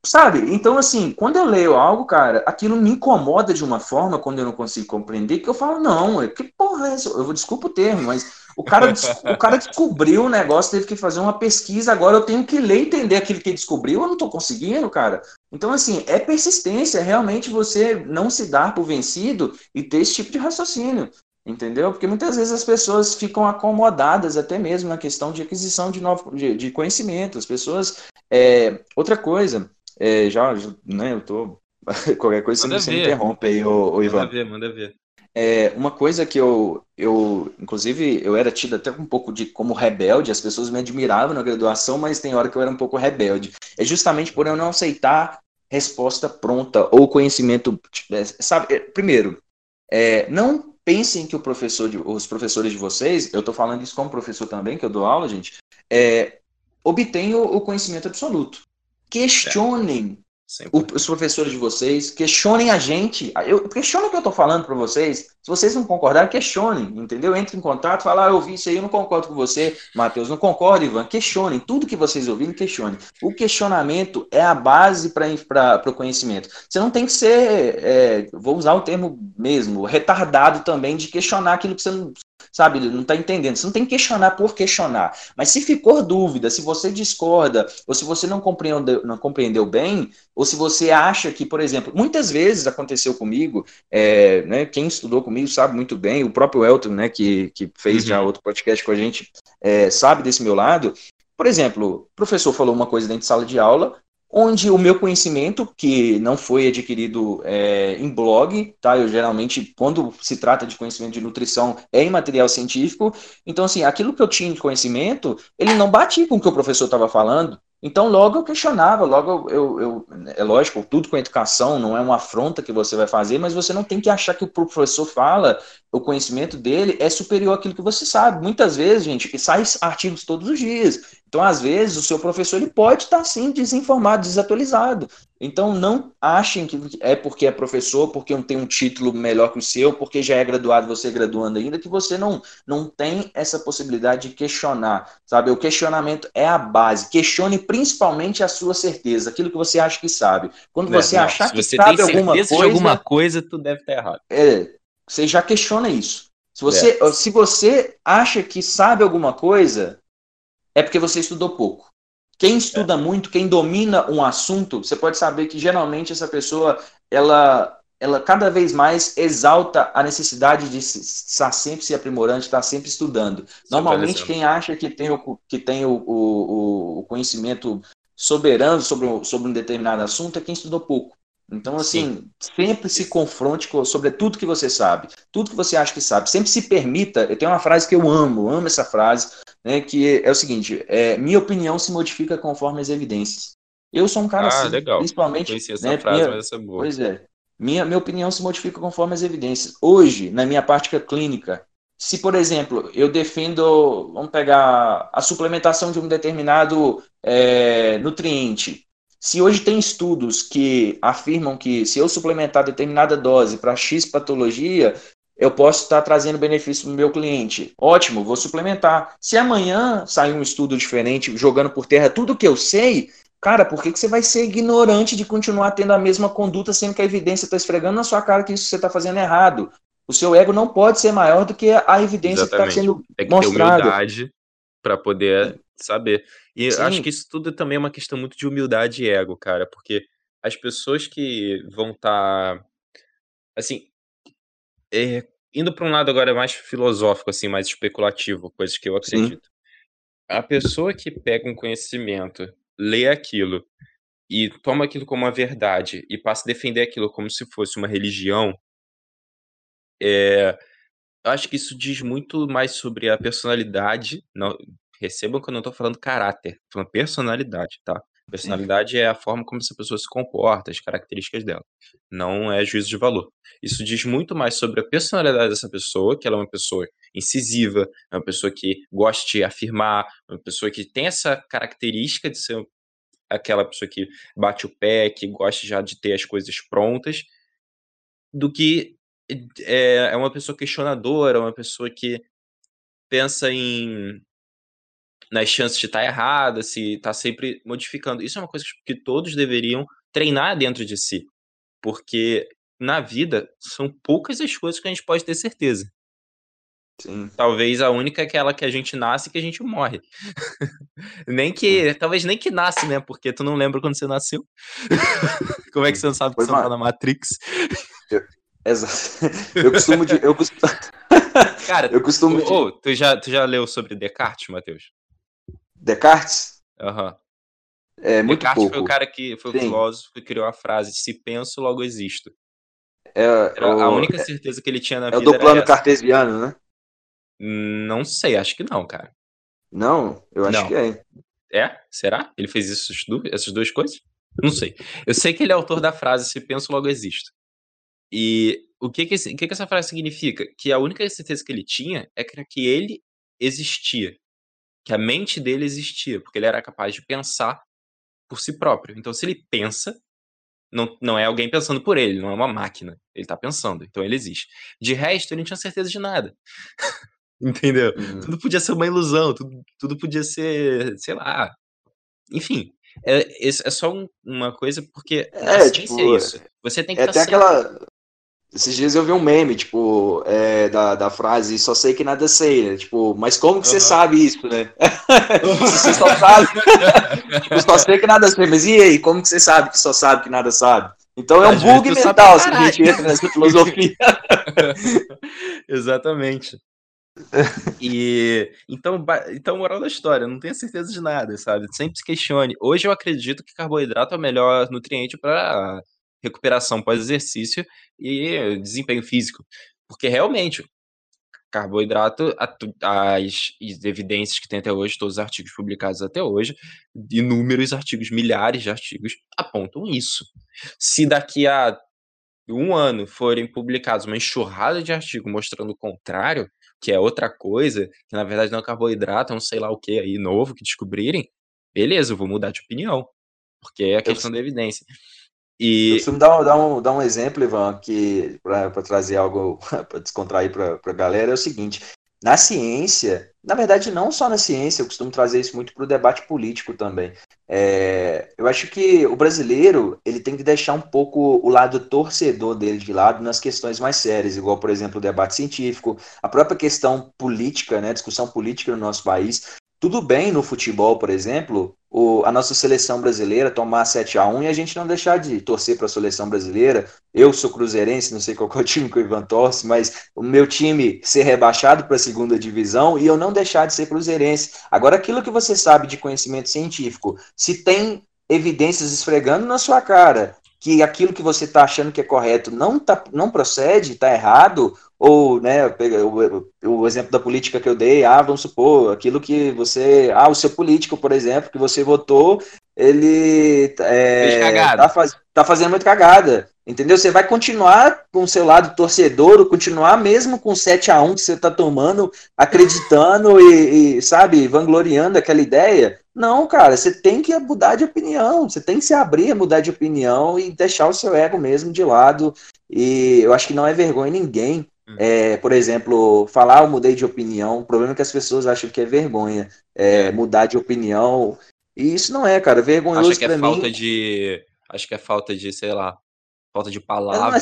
Sabe? Então, assim, quando eu leio algo, cara, aquilo me incomoda de uma forma quando eu não consigo compreender, que eu falo, não, que porra é essa? Eu vou desculpa o termo, mas o cara, o cara descobriu o negócio, teve que fazer uma pesquisa, agora eu tenho que ler e entender aquilo que ele descobriu, eu não tô conseguindo, cara. Então, assim, é persistência, é realmente você não se dar por vencido e ter esse tipo de raciocínio. Entendeu? Porque muitas vezes as pessoas ficam acomodadas até mesmo na questão de aquisição de, novo, de, de conhecimento. As pessoas. É, outra coisa, é, já, né, eu tô. Qualquer coisa manda você, me interrompe aí, ô, ô Ivan. Manda ver, manda ver. É, uma coisa que eu, eu, inclusive, eu era tido até um pouco de como rebelde, as pessoas me admiravam na graduação, mas tem hora que eu era um pouco rebelde. É justamente por eu não aceitar resposta pronta ou conhecimento, é, sabe? É, primeiro, é, não pensem que o professor, de, os professores de vocês, eu estou falando isso como professor também, que eu dou aula, gente, é, obtêm o, o conhecimento absoluto. Questionem o, os professores de vocês, questionem a gente. Eu, questione o que eu estou falando para vocês. Se vocês não concordarem, questionem, entendeu? Entre em contato, fala, ah, eu ouvi isso aí, eu não concordo com você, Matheus, não concordo, Ivan. Questionem, tudo que vocês ouvirem, questionem. O questionamento é a base para o conhecimento. Você não tem que ser, é, vou usar o termo mesmo, retardado também de questionar aquilo que você não, sabe, não está entendendo. Você não tem que questionar por questionar. Mas se ficou dúvida, se você discorda, ou se você não compreendeu, não compreendeu bem, ou se você acha que, por exemplo, muitas vezes aconteceu comigo, é, né, quem estudou comigo sabe muito bem, o próprio Elton, né, que, que fez uhum. já outro podcast com a gente, é, sabe desse meu lado. Por exemplo, o professor falou uma coisa dentro de sala de aula, onde o meu conhecimento, que não foi adquirido é, em blog, tá? Eu geralmente, quando se trata de conhecimento de nutrição, é em material científico. Então, assim, aquilo que eu tinha de conhecimento, ele não batia com o que o professor estava falando. Então, logo eu questionava, logo eu, eu, É lógico, tudo com educação não é uma afronta que você vai fazer, mas você não tem que achar que o professor fala, o conhecimento dele é superior àquilo que você sabe. Muitas vezes, gente, sai artigos todos os dias. Então, às vezes, o seu professor ele pode estar sim desinformado, desatualizado. Então, não achem que é porque é professor, porque não tem um título melhor que o seu, porque já é graduado, você é graduando ainda, que você não, não tem essa possibilidade de questionar, sabe? O questionamento é a base. Questione principalmente a sua certeza, aquilo que você acha que sabe. Quando não, você não, achar que você sabe alguma coisa, de alguma coisa, tu deve estar errado. É, você já questiona isso. Se você, é. se você acha que sabe alguma coisa, é porque você estudou pouco. Quem estuda é. muito, quem domina um assunto, você pode saber que geralmente essa pessoa, ela, ela cada vez mais exalta a necessidade de estar sempre se aprimorando, estar sempre estudando. Normalmente, quem acha que tem o, que tem o, o, o conhecimento soberano sobre, sobre um determinado assunto é quem estudou pouco. Então, assim, Sim. sempre se confronte com, sobre tudo que você sabe, tudo que você acha que sabe. Sempre se permita. Eu tenho uma frase que eu amo, amo essa frase, né, que é o seguinte: é, minha opinião se modifica conforme as evidências. Eu sou um cara ah, assim, legal. principalmente. Eu essa né, frase, minha, mas essa é boa. Pois é. Minha, minha opinião se modifica conforme as evidências. Hoje, na minha prática clínica, se, por exemplo, eu defendo, vamos pegar a suplementação de um determinado é, nutriente, se hoje tem estudos que afirmam que se eu suplementar determinada dose para X patologia, eu posso estar trazendo benefício para o meu cliente. Ótimo, vou suplementar. Se amanhã sair um estudo diferente, jogando por terra tudo que eu sei, cara, por que, que você vai ser ignorante de continuar tendo a mesma conduta, sendo que a evidência está esfregando na sua cara que isso você está fazendo errado? O seu ego não pode ser maior do que a evidência Exatamente. que está sendo Tem que mostrada. ter humildade para poder saber. E Sim. acho que isso tudo também é uma questão muito de humildade e ego, cara, porque as pessoas que vão estar, tá, assim, é, indo para um lado agora mais filosófico, assim, mais especulativo, coisas que eu acredito. Sim. A pessoa que pega um conhecimento, lê aquilo e toma aquilo como uma verdade e passa a defender aquilo como se fosse uma religião, é, acho que isso diz muito mais sobre a personalidade, não, Recebam que eu não tô falando caráter, tô falando personalidade, tá? Personalidade é a forma como essa pessoa se comporta, as características dela. Não é juízo de valor. Isso diz muito mais sobre a personalidade dessa pessoa, que ela é uma pessoa incisiva, é uma pessoa que gosta de afirmar, uma pessoa que tem essa característica de ser aquela pessoa que bate o pé, que gosta já de ter as coisas prontas, do que é, é uma pessoa questionadora, uma pessoa que pensa em nas chances de estar tá errada, se está sempre modificando. Isso é uma coisa que todos deveriam treinar dentro de si, porque na vida são poucas as coisas que a gente pode ter certeza. Sim. Talvez a única é aquela que a gente nasce e que a gente morre. nem que, talvez nem que nasce, né? Porque tu não lembra quando você nasceu. Como é que você não sabe que você tá na Matrix? Eu, exato. Eu costumo de, eu costumo... Cara, eu costumo de... oh, tu já tu já leu sobre Descartes, Matheus? Descartes? Aham. É, muito Descartes pouco. foi o cara que foi o Sim. filósofo que criou a frase: se penso, logo existo. É, era o, a única certeza que ele tinha na é vida. É o do plano cartesiano, né? Não sei, acho que não, cara. Não, eu acho não. que é. É? Será? Ele fez isso, essas duas coisas? Não sei. Eu sei que ele é autor da frase se penso, logo existo. E o que que, esse, o que que essa frase significa? Que a única certeza que ele tinha é que ele existia que a mente dele existia, porque ele era capaz de pensar por si próprio. Então, se ele pensa, não, não é alguém pensando por ele, não é uma máquina. Ele está pensando, então ele existe. De resto, ele não tinha certeza de nada. Entendeu? Uhum. Tudo podia ser uma ilusão, tudo, tudo podia ser, sei lá. Enfim, é, é só um, uma coisa porque é, tipo, é isso. Você tem que é tá aquela Esses dias eu vi um meme, tipo, é, da, da frase só sei que nada sei, né? Tipo, mas como que você sabe isso, né? você só sabe. tipo, só sei que nada sei, mas e aí? Como que você sabe que só sabe que nada sabe? Então é um bug mental se a gente entra nessa filosofia. Exatamente. E então, então, moral da história, não tenho certeza de nada, sabe? Sempre se questione. Hoje eu acredito que carboidrato é o melhor nutriente para recuperação pós-exercício e desempenho físico. Porque realmente, carboidrato, as evidências que tem até hoje, todos os artigos publicados até hoje, inúmeros artigos, milhares de artigos, apontam isso. Se daqui a um ano forem publicados uma enxurrada de artigos mostrando o contrário, que é outra coisa, que na verdade não é carboidrato, é um sei lá o que aí novo que descobrirem, beleza, eu vou mudar de opinião. Porque é a questão eu, da evidência. E... Eu costumo dar, um, dar um exemplo, Ivan, que para trazer algo para descontrair para a galera, é o seguinte: na ciência, na verdade, não só na ciência, eu costumo trazer isso muito para o debate político também. É, eu acho que o brasileiro ele tem que deixar um pouco o lado torcedor dele de lado nas questões mais sérias, igual, por exemplo, o debate científico, a própria questão política, né, discussão política no nosso país. Tudo bem no futebol, por exemplo, o, a nossa seleção brasileira tomar 7 a 1 e a gente não deixar de torcer para a seleção brasileira. Eu sou cruzeirense, não sei qual é o time que o Ivan torce, mas o meu time ser rebaixado para a segunda divisão e eu não deixar de ser cruzeirense. Agora, aquilo que você sabe de conhecimento científico, se tem evidências esfregando na sua cara que aquilo que você está achando que é correto não, tá, não procede, está errado, ou, né, o, o, exemplo da política que eu dei, ah, vamos supor, aquilo que você, ah, o seu político, por exemplo, que você votou, ele é, tá, faz, tá fazendo muito cagada, entendeu? Você vai continuar com o seu lado torcedor, continuar mesmo com 7 a 1 que você tá tomando, acreditando e, e, sabe, vangloriando aquela ideia, não, cara, você tem que mudar de opinião, você tem que se abrir a mudar de opinião e deixar o seu ego mesmo de lado. E eu acho que não é vergonha ninguém, hum. é, por exemplo, falar eu mudei de opinião. O problema é que as pessoas acham que é vergonha é, é. mudar de opinião. E isso não é, cara, vergonhoso Acho que é falta mim. de. Acho que é falta de, sei lá, falta de palavra.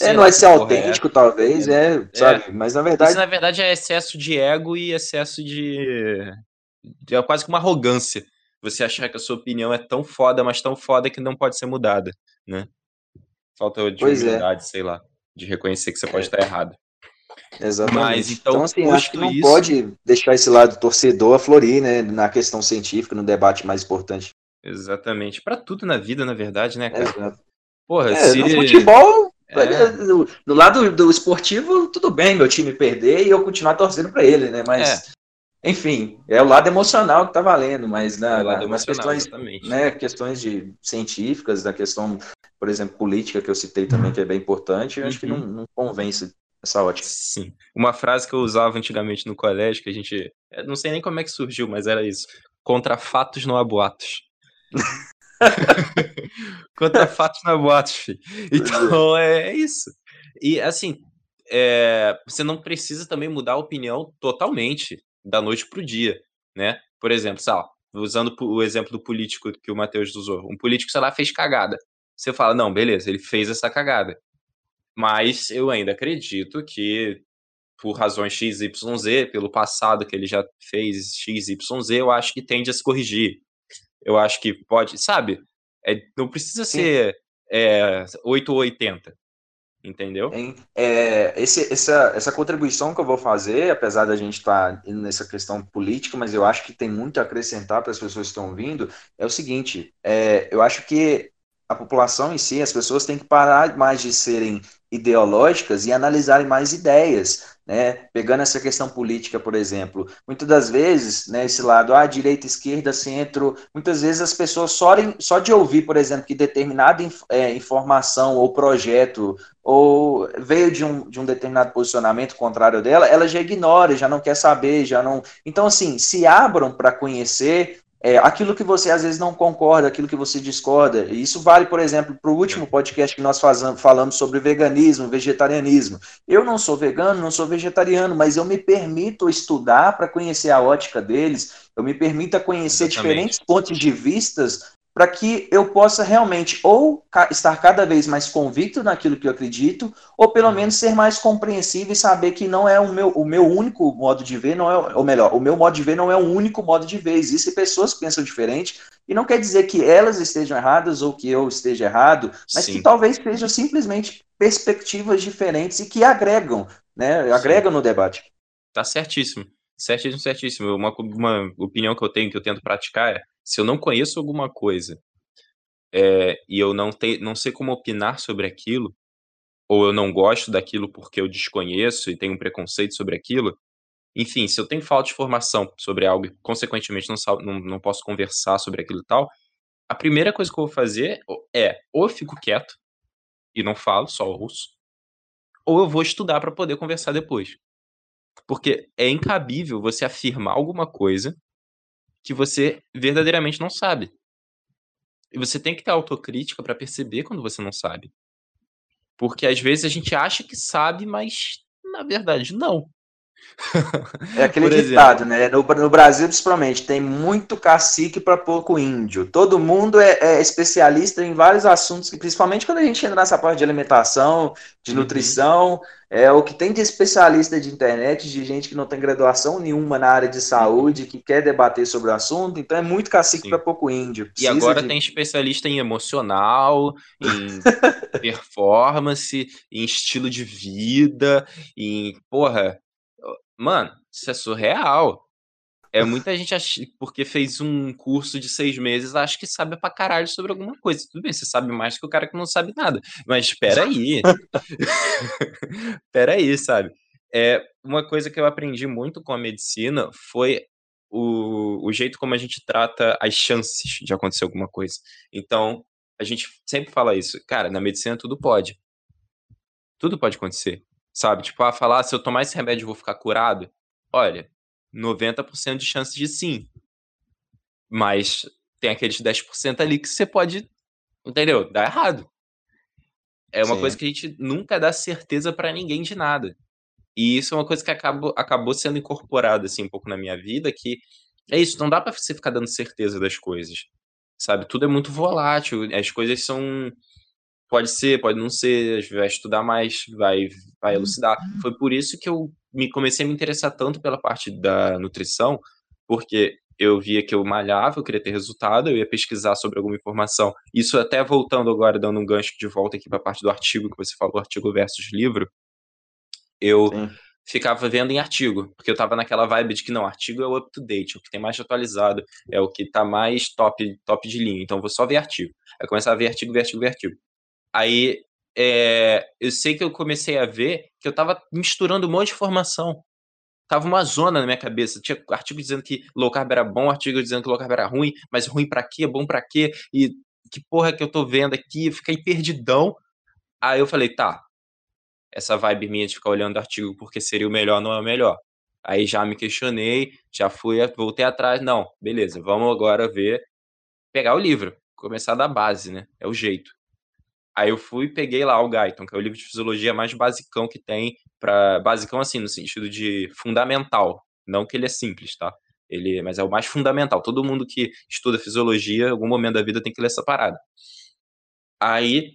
É, não é, é ser autêntico, talvez, é, é, sabe? Mas na verdade. Isso, na verdade, é excesso de ego e excesso de é quase que uma arrogância você achar que a sua opinião é tão foda, mas tão foda que não pode ser mudada, né? Falta de pois é. humildade, é. sei lá, de reconhecer que você pode estar errado. Exatamente. Mas, então, então assim, acho que não isso... pode deixar esse lado torcedor aflorir, né, na questão científica, no debate mais importante. Exatamente. Para tudo na vida, na verdade, né, cara? Exato. Porra, é, se... no futebol, é. no, no, lado do esportivo, tudo bem meu time perder e eu continuar torcendo para ele, né? Mas é. Enfim, é o lado emocional que está valendo, mas na, é nas questões, né, questões de científicas, da questão, por exemplo, política que eu citei também, que é bem importante, eu uhum. acho que não, uhum. não convence essa ótica. Sim. Uma frase que eu usava antigamente no colégio, que a gente. não sei nem como é que surgiu, mas era isso. Contra fatos não há boatos. Contra fatos não há boatos, filho. Então é, é isso. E assim, é, você não precisa também mudar a opinião totalmente da noite para o dia, né? Por exemplo, sei lá, usando o exemplo do político que o Matheus usou. Um político, sei lá, fez cagada. Você fala, não, beleza, ele fez essa cagada. Mas eu ainda acredito que, por razões XYZ, pelo passado que ele já fez XYZ, eu acho que tende a se corrigir. Eu acho que pode, sabe? É, não precisa Sim. ser é, 8 ou 80. Entendeu? É, esse, essa, essa contribuição que eu vou fazer, apesar da gente estar tá nessa questão política, mas eu acho que tem muito a acrescentar para as pessoas que estão ouvindo, é o seguinte: é, eu acho que a população em si, as pessoas têm que parar mais de serem ideológicas e analisarem mais ideias né? Pegando essa questão política, por exemplo, muitas das vezes, né, esse lado, ah, direita, esquerda, centro, muitas vezes as pessoas só, só de ouvir, por exemplo, que determinada é, informação ou projeto ou veio de um, de um determinado posicionamento contrário dela, ela já ignora, já não quer saber, já não. Então, assim, se abram para conhecer é, aquilo que você às vezes não concorda, aquilo que você discorda. E isso vale, por exemplo, para o último podcast que nós fazamos, falamos sobre veganismo, vegetarianismo. Eu não sou vegano, não sou vegetariano, mas eu me permito estudar para conhecer a ótica deles, eu me permito conhecer Exatamente. diferentes pontos de vistas para que eu possa realmente ou estar cada vez mais convicto naquilo que eu acredito, ou pelo uhum. menos ser mais compreensível e saber que não é o meu, o meu único modo de ver, não é, ou melhor, o meu modo de ver não é o único modo de ver. Existem pessoas que pensam diferente, e não quer dizer que elas estejam erradas ou que eu esteja errado, mas Sim. que talvez sejam simplesmente perspectivas diferentes e que agregam, né? Agregam Sim. no debate. Tá certíssimo. Certíssimo, certíssimo. Uma, uma opinião que eu tenho, que eu tento praticar é se eu não conheço alguma coisa é, e eu não, te, não sei como opinar sobre aquilo, ou eu não gosto daquilo porque eu desconheço e tenho um preconceito sobre aquilo, enfim, se eu tenho falta de informação sobre algo e, consequentemente, não, não, não posso conversar sobre aquilo e tal, a primeira coisa que eu vou fazer é ou eu fico quieto e não falo, só ouço, ou eu vou estudar para poder conversar depois. Porque é incabível você afirmar alguma coisa que você verdadeiramente não sabe. E você tem que ter autocrítica para perceber quando você não sabe. Porque às vezes a gente acha que sabe, mas na verdade não. É aquele ditado, né? No, no, Brasil, principalmente, tem muito cacique para pouco índio. Todo mundo é, é, especialista em vários assuntos, principalmente quando a gente entra nessa parte de alimentação, de uhum. nutrição. É o que tem de especialista de internet, de gente que não tem graduação nenhuma na área de saúde, que quer debater sobre o assunto. Então é muito cacique para pouco índio. Precisa e agora de... tem especialista em emocional, em performance, em estilo de vida, em porra Mano, isso é surreal. É muita gente ach... porque fez um curso de seis meses, acha que sabe pra caralho sobre alguma coisa. Tudo bem, você sabe mais que o cara que não sabe nada. Mas espera aí. espera aí, sabe? É, uma coisa que eu aprendi muito com a medicina foi o, o jeito como a gente trata as chances de acontecer alguma coisa. Então, a gente sempre fala isso. Cara, na medicina tudo pode. Tudo pode acontecer. Sabe? Tipo, a falar, ah, se eu tomar esse remédio eu vou ficar curado. Olha, 90% de chance de sim. Mas tem aqueles 10% ali que você pode, entendeu? Dar errado. É uma sim. coisa que a gente nunca dá certeza para ninguém de nada. E isso é uma coisa que acabou, acabou sendo incorporada assim um pouco na minha vida, que é isso, não dá para você ficar dando certeza das coisas. Sabe? Tudo é muito volátil, as coisas são pode ser, pode não ser, vai estudar mais, vai, vai elucidar. Foi por isso que eu me comecei a me interessar tanto pela parte da nutrição, porque eu via que eu malhava, eu queria ter resultado, eu ia pesquisar sobre alguma informação. Isso até voltando agora, dando um gancho de volta aqui para a parte do artigo que você falou, artigo versus livro, eu Sim. ficava vendo em artigo, porque eu estava naquela vibe de que não, artigo é o up to date, é o que tem mais atualizado, é o que está mais top, top de linha, então vou só ver artigo. Aí começar a ver artigo, ver artigo, ver artigo. Aí é, eu sei que eu comecei a ver que eu tava misturando um monte de informação. Tava uma zona na minha cabeça. Tinha artigo dizendo que low carb era bom, artigo dizendo que low carb era ruim, mas ruim para quê? Bom para quê? E que porra que eu tô vendo aqui? fiquei perdidão. Aí eu falei, tá. Essa vibe minha de ficar olhando artigo porque seria o melhor, não é o melhor. Aí já me questionei, já fui, voltei atrás. Não, beleza, vamos agora ver, pegar o livro, começar da base, né? É o jeito. Aí eu fui e peguei lá o Guyton, que é o livro de fisiologia mais basicão que tem, para basicão assim, no sentido de fundamental, não que ele é simples, tá? Ele, mas é o mais fundamental. Todo mundo que estuda fisiologia, em algum momento da vida tem que ler essa parada. Aí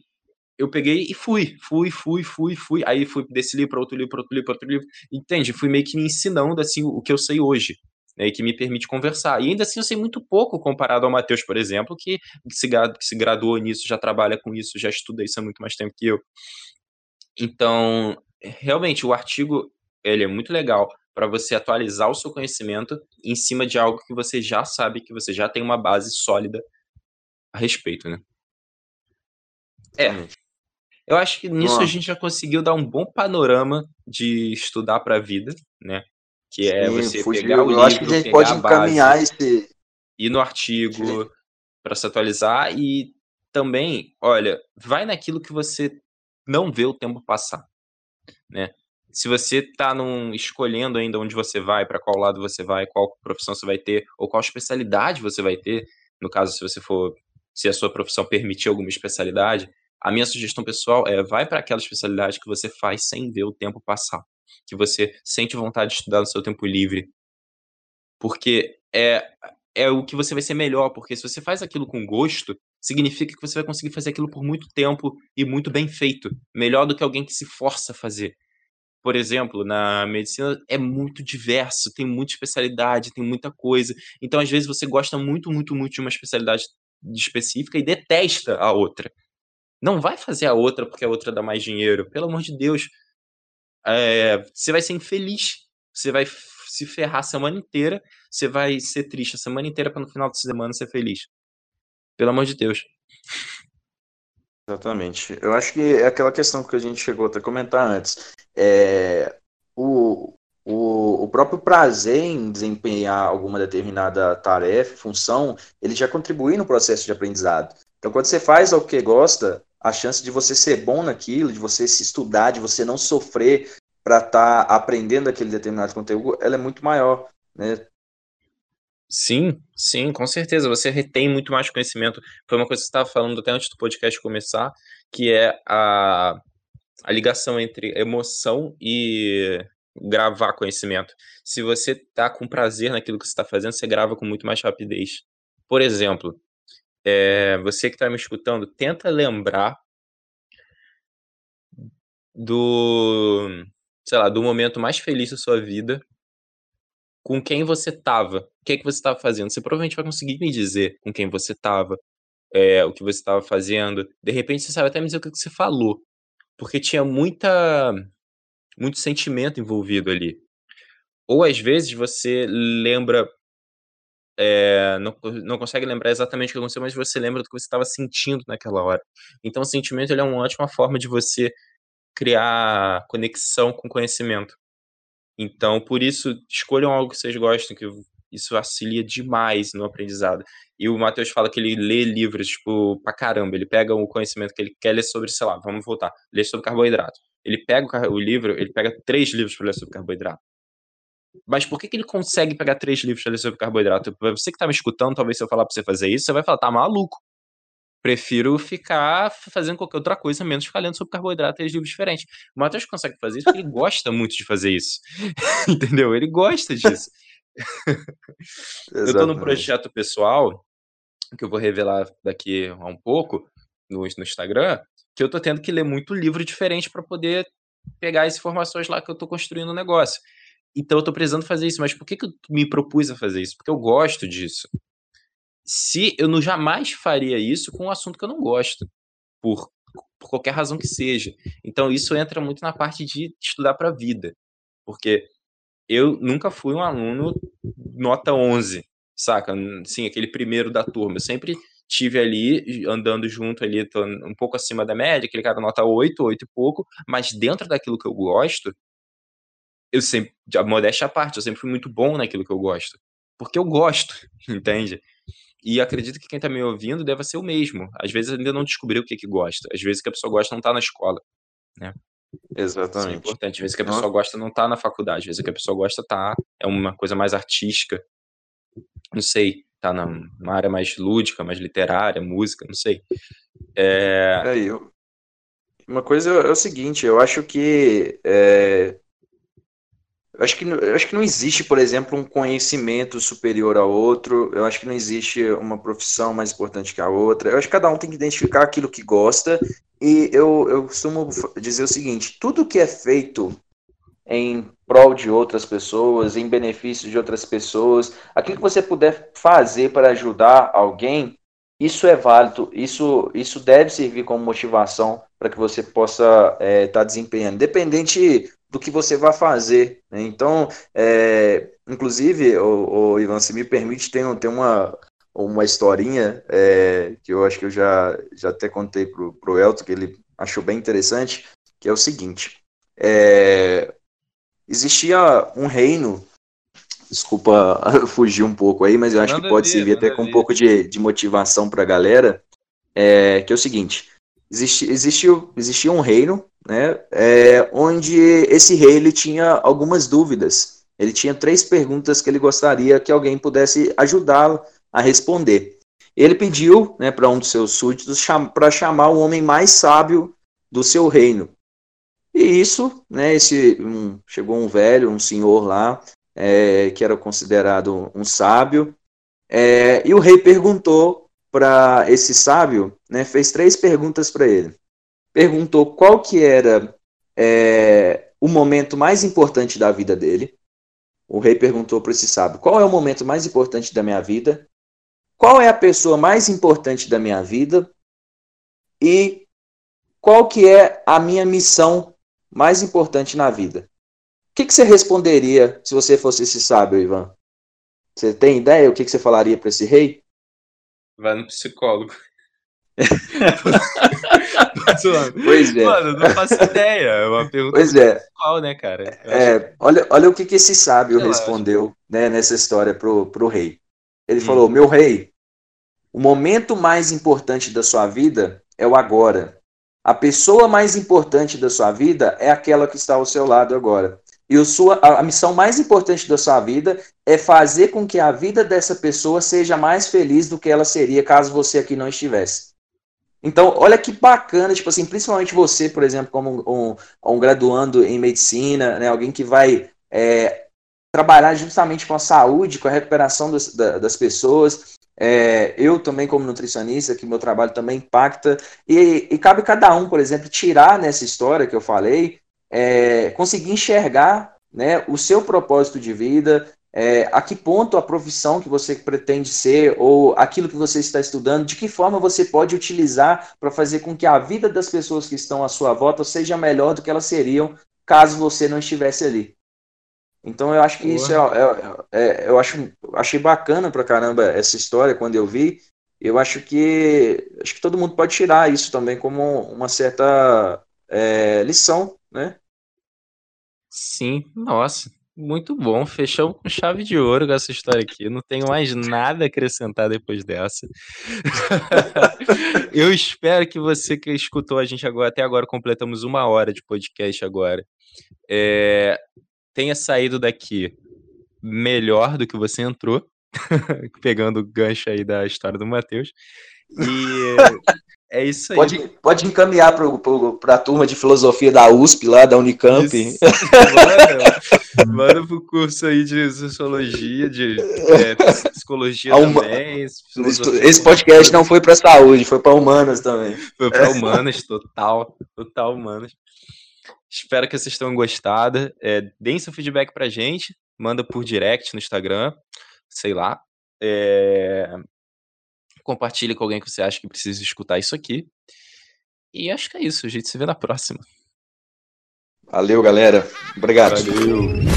eu peguei e fui, fui, fui, fui, fui. Aí fui desse livro para outro livro, para outro livro, para outro livro. Entende? Fui meio que me ensinando assim o que eu sei hoje né, e que me permite conversar. E ainda assim eu sei muito pouco comparado ao Matheus, por exemplo, que se, que se graduou nisso, já trabalha com isso, já estuda isso há muito mais tempo que eu. Então, realmente, o artigo ele é muito legal para você atualizar o seu conhecimento em cima de algo que você já sabe, que você já tem uma base sólida a respeito, né? É. Eu acho que nisso a gente já conseguiu dar um bom panorama de estudar para a vida, né? Que é Sim, você fugiu. pegar o livro, Eu acho que a gente pode encaminhar esse... Ir no artigo para se atualizar e também, olha, vai naquilo que você não vê o tempo passar, né? Se você está escolhendo ainda onde você vai, para qual lado você vai, qual profissão você vai ter, ou qual especialidade você vai ter, no caso, se você for, se a sua profissão permitir alguma especialidade, a minha sugestão pessoal é vai para aquela especialidade que você faz sem ver o tempo passar que você sente vontade de estudar no seu tempo livre. Porque é, é o que você vai ser melhor, porque se você faz aquilo com gosto, significa que você vai conseguir fazer aquilo por muito tempo e muito bem feito, melhor do que alguém que se força a fazer. Por exemplo, na medicina é muito diverso, tem muita especialidade, tem muita coisa. Então, às vezes, você gosta muito, muito, muito de uma especialidade específica e detesta a outra. Não vai fazer a outra porque a outra dá mais dinheiro. Pelo amor de Deus. É, você vai ser infeliz. Você vai se ferrar a semana inteira. Você vai ser triste a semana inteira para no final de semana ser feliz. Pelo amor de Deus. Exatamente. Eu acho que é aquela questão que a gente chegou a comentar antes. É, o, o, o próprio prazer em desempenhar alguma determinada tarefa, função, ele já contribui no processo de aprendizado. Então, quando você faz o que gosta, a chance de você ser bom naquilo, de você se estudar, de você não sofrer para estar tá aprendendo aquele determinado conteúdo, ela é muito maior, né? Sim, sim, com certeza. Você retém muito mais conhecimento. Foi uma coisa que você estava falando até antes do podcast começar, que é a, a ligação entre emoção e gravar conhecimento. Se você está com prazer naquilo que você está fazendo, você grava com muito mais rapidez. Por exemplo, é, você que está me escutando, tenta lembrar do, sei lá, do momento mais feliz da sua vida com quem você estava, o que, é que você estava fazendo. Você provavelmente vai conseguir me dizer com quem você estava, é, o que você estava fazendo. De repente, você sabe até me dizer o que você falou, porque tinha muita, muito sentimento envolvido ali. Ou às vezes você lembra, é, não, não consegue lembrar exatamente o que aconteceu, mas você lembra do que você estava sentindo naquela hora. Então, o sentimento é uma ótima forma de você criar conexão com conhecimento. Então, por isso, escolham algo que vocês gostem, que isso auxilia demais no aprendizado. E o Matheus fala que ele lê livros, tipo, pra caramba. Ele pega o conhecimento que ele quer ler sobre, sei lá, vamos voltar, ler sobre carboidrato. Ele pega o livro, ele pega três livros para ler sobre carboidrato. Mas por que, que ele consegue pegar três livros para ler sobre carboidrato? Você que tá me escutando, talvez se eu falar pra você fazer isso, você vai falar, tá maluco. Prefiro ficar fazendo qualquer outra coisa, menos ficar lendo sobre carboidrato e livros diferentes. O Matheus consegue fazer isso porque ele gosta muito de fazer isso. Entendeu? Ele gosta disso. eu tô num projeto pessoal, que eu vou revelar daqui a um pouco, no, no Instagram, que eu tô tendo que ler muito livro diferente para poder pegar as informações lá que eu tô construindo o um negócio. Então eu tô precisando fazer isso. Mas por que, que eu me propus a fazer isso? Porque eu gosto disso se eu não jamais faria isso com um assunto que eu não gosto, por, por qualquer razão que seja. Então isso entra muito na parte de estudar para a vida, porque eu nunca fui um aluno nota 11, saca? Sim, aquele primeiro da turma. Eu sempre tive ali, andando junto ali, um pouco acima da média, aquele cara nota 8, 8 e pouco, mas dentro daquilo que eu gosto, eu sempre, a modéstia à parte, eu sempre fui muito bom naquilo que eu gosto. Porque eu gosto, entende? E acredito que quem está me ouvindo deve ser o mesmo. Às vezes ainda não descobriu o que, que gosta. Às vezes que a pessoa gosta não está na escola. Né? Exatamente. Isso é importante. Às vezes que a pessoa gosta não está na faculdade. Às vezes que a pessoa gosta tá é uma coisa mais artística. Não sei. Tá numa área mais lúdica, mais literária, música, não sei. É... É, eu... Uma coisa é o seguinte, eu acho que é, eu acho que, eu acho que não existe, por exemplo, um conhecimento superior ao outro. Eu acho que não existe uma profissão mais importante que a outra. Eu acho que cada um tem que identificar aquilo que gosta. E eu, eu costumo dizer o seguinte: tudo que é feito em prol de outras pessoas, em benefício de outras pessoas, aquilo que você puder fazer para ajudar alguém, isso é válido, isso, isso deve servir como motivação para que você possa estar é, tá desempenhando, independente do que você vai fazer. Né? Então, é, inclusive, o, o, Ivan, se me permite, tem, tem uma, uma historinha é, que eu acho que eu já, já até contei pro, pro Elton, que ele achou bem interessante, que é o seguinte. É, existia um reino, desculpa fugir um pouco aí, mas eu acho que pode vir, servir até com um pouco de, de motivação para a galera, é, que é o seguinte, existia, existia, existia um reino né, é, onde esse rei ele tinha algumas dúvidas. Ele tinha três perguntas que ele gostaria que alguém pudesse ajudá-lo a responder. Ele pediu né, para um dos seus súditos para chamar o homem mais sábio do seu reino. E isso, né, esse, um, chegou um velho, um senhor lá, é, que era considerado um sábio, É, e o rei perguntou para esse sábio, né, fez três perguntas para ele. Perguntou qual que era é, o momento mais importante da vida dele. O rei perguntou para esse sábio: qual é o momento mais importante da minha vida? Qual é a pessoa mais importante da minha vida? E qual que é a minha missão mais importante na vida? O que, que você responderia se você fosse esse sábio, Ivan? Você tem ideia o que, que você falaria para esse rei? Vai no psicólogo. pois é. Mano, não faço ideia. É uma pergunta pois é. qual, né, cara? É, olha, olha o que, que esse sábio respondeu né, nessa história pro, pro rei. Ele hum. falou: Meu rei, o momento mais importante da sua vida é o agora. A pessoa mais importante da sua vida é aquela que está ao seu lado agora. E sua, a missão mais importante da sua vida é fazer com que a vida dessa pessoa seja mais feliz do que ela seria caso você aqui não estivesse. Então, olha que bacana, tipo assim, principalmente você, por exemplo, como um, um graduando em medicina, né, alguém que vai é, trabalhar justamente com a saúde, com a recuperação das, das pessoas. É, eu também, como nutricionista, que meu trabalho também impacta, e, e cabe cada um, por exemplo, tirar nessa história que eu falei é, conseguir enxergar né, o seu propósito de vida, é, a que ponto a profissão que você pretende ser, ou aquilo que você está estudando, de que forma você pode utilizar para fazer com que a vida das pessoas que estão à sua volta seja melhor do que elas seriam caso você não estivesse ali. Então eu acho que Boa. isso é, é, é, eu acho achei bacana pra caramba essa história quando eu vi. Eu acho que acho que todo mundo pode tirar isso também como uma certa é, lição, né? Sim, nossa, muito bom. Fechou com chave de ouro com essa história aqui. Não tenho mais nada a acrescentar depois dessa. Eu espero que você que escutou a gente agora, até agora completamos uma hora de podcast agora, é, tenha saído daqui melhor do que você entrou, pegando o gancho aí da história do Matheus. E é isso aí. Pode, pode encaminhar para a turma de filosofia da USP, lá da Unicamp. Isso. Manda, manda pro curso aí de sociologia, de é, psicologia uma, também. Esse podcast não foi para saúde, foi para humanas também. Foi para humanas, total. Total humanas. Espero que vocês tenham gostado. É, deem seu feedback pra gente. Manda por direct no Instagram. Sei lá. É, compartilhe com alguém que você acha que precisa escutar isso aqui. E acho que é isso. A gente se vê na próxima. Valeu, galera. Obrigado. Valeu.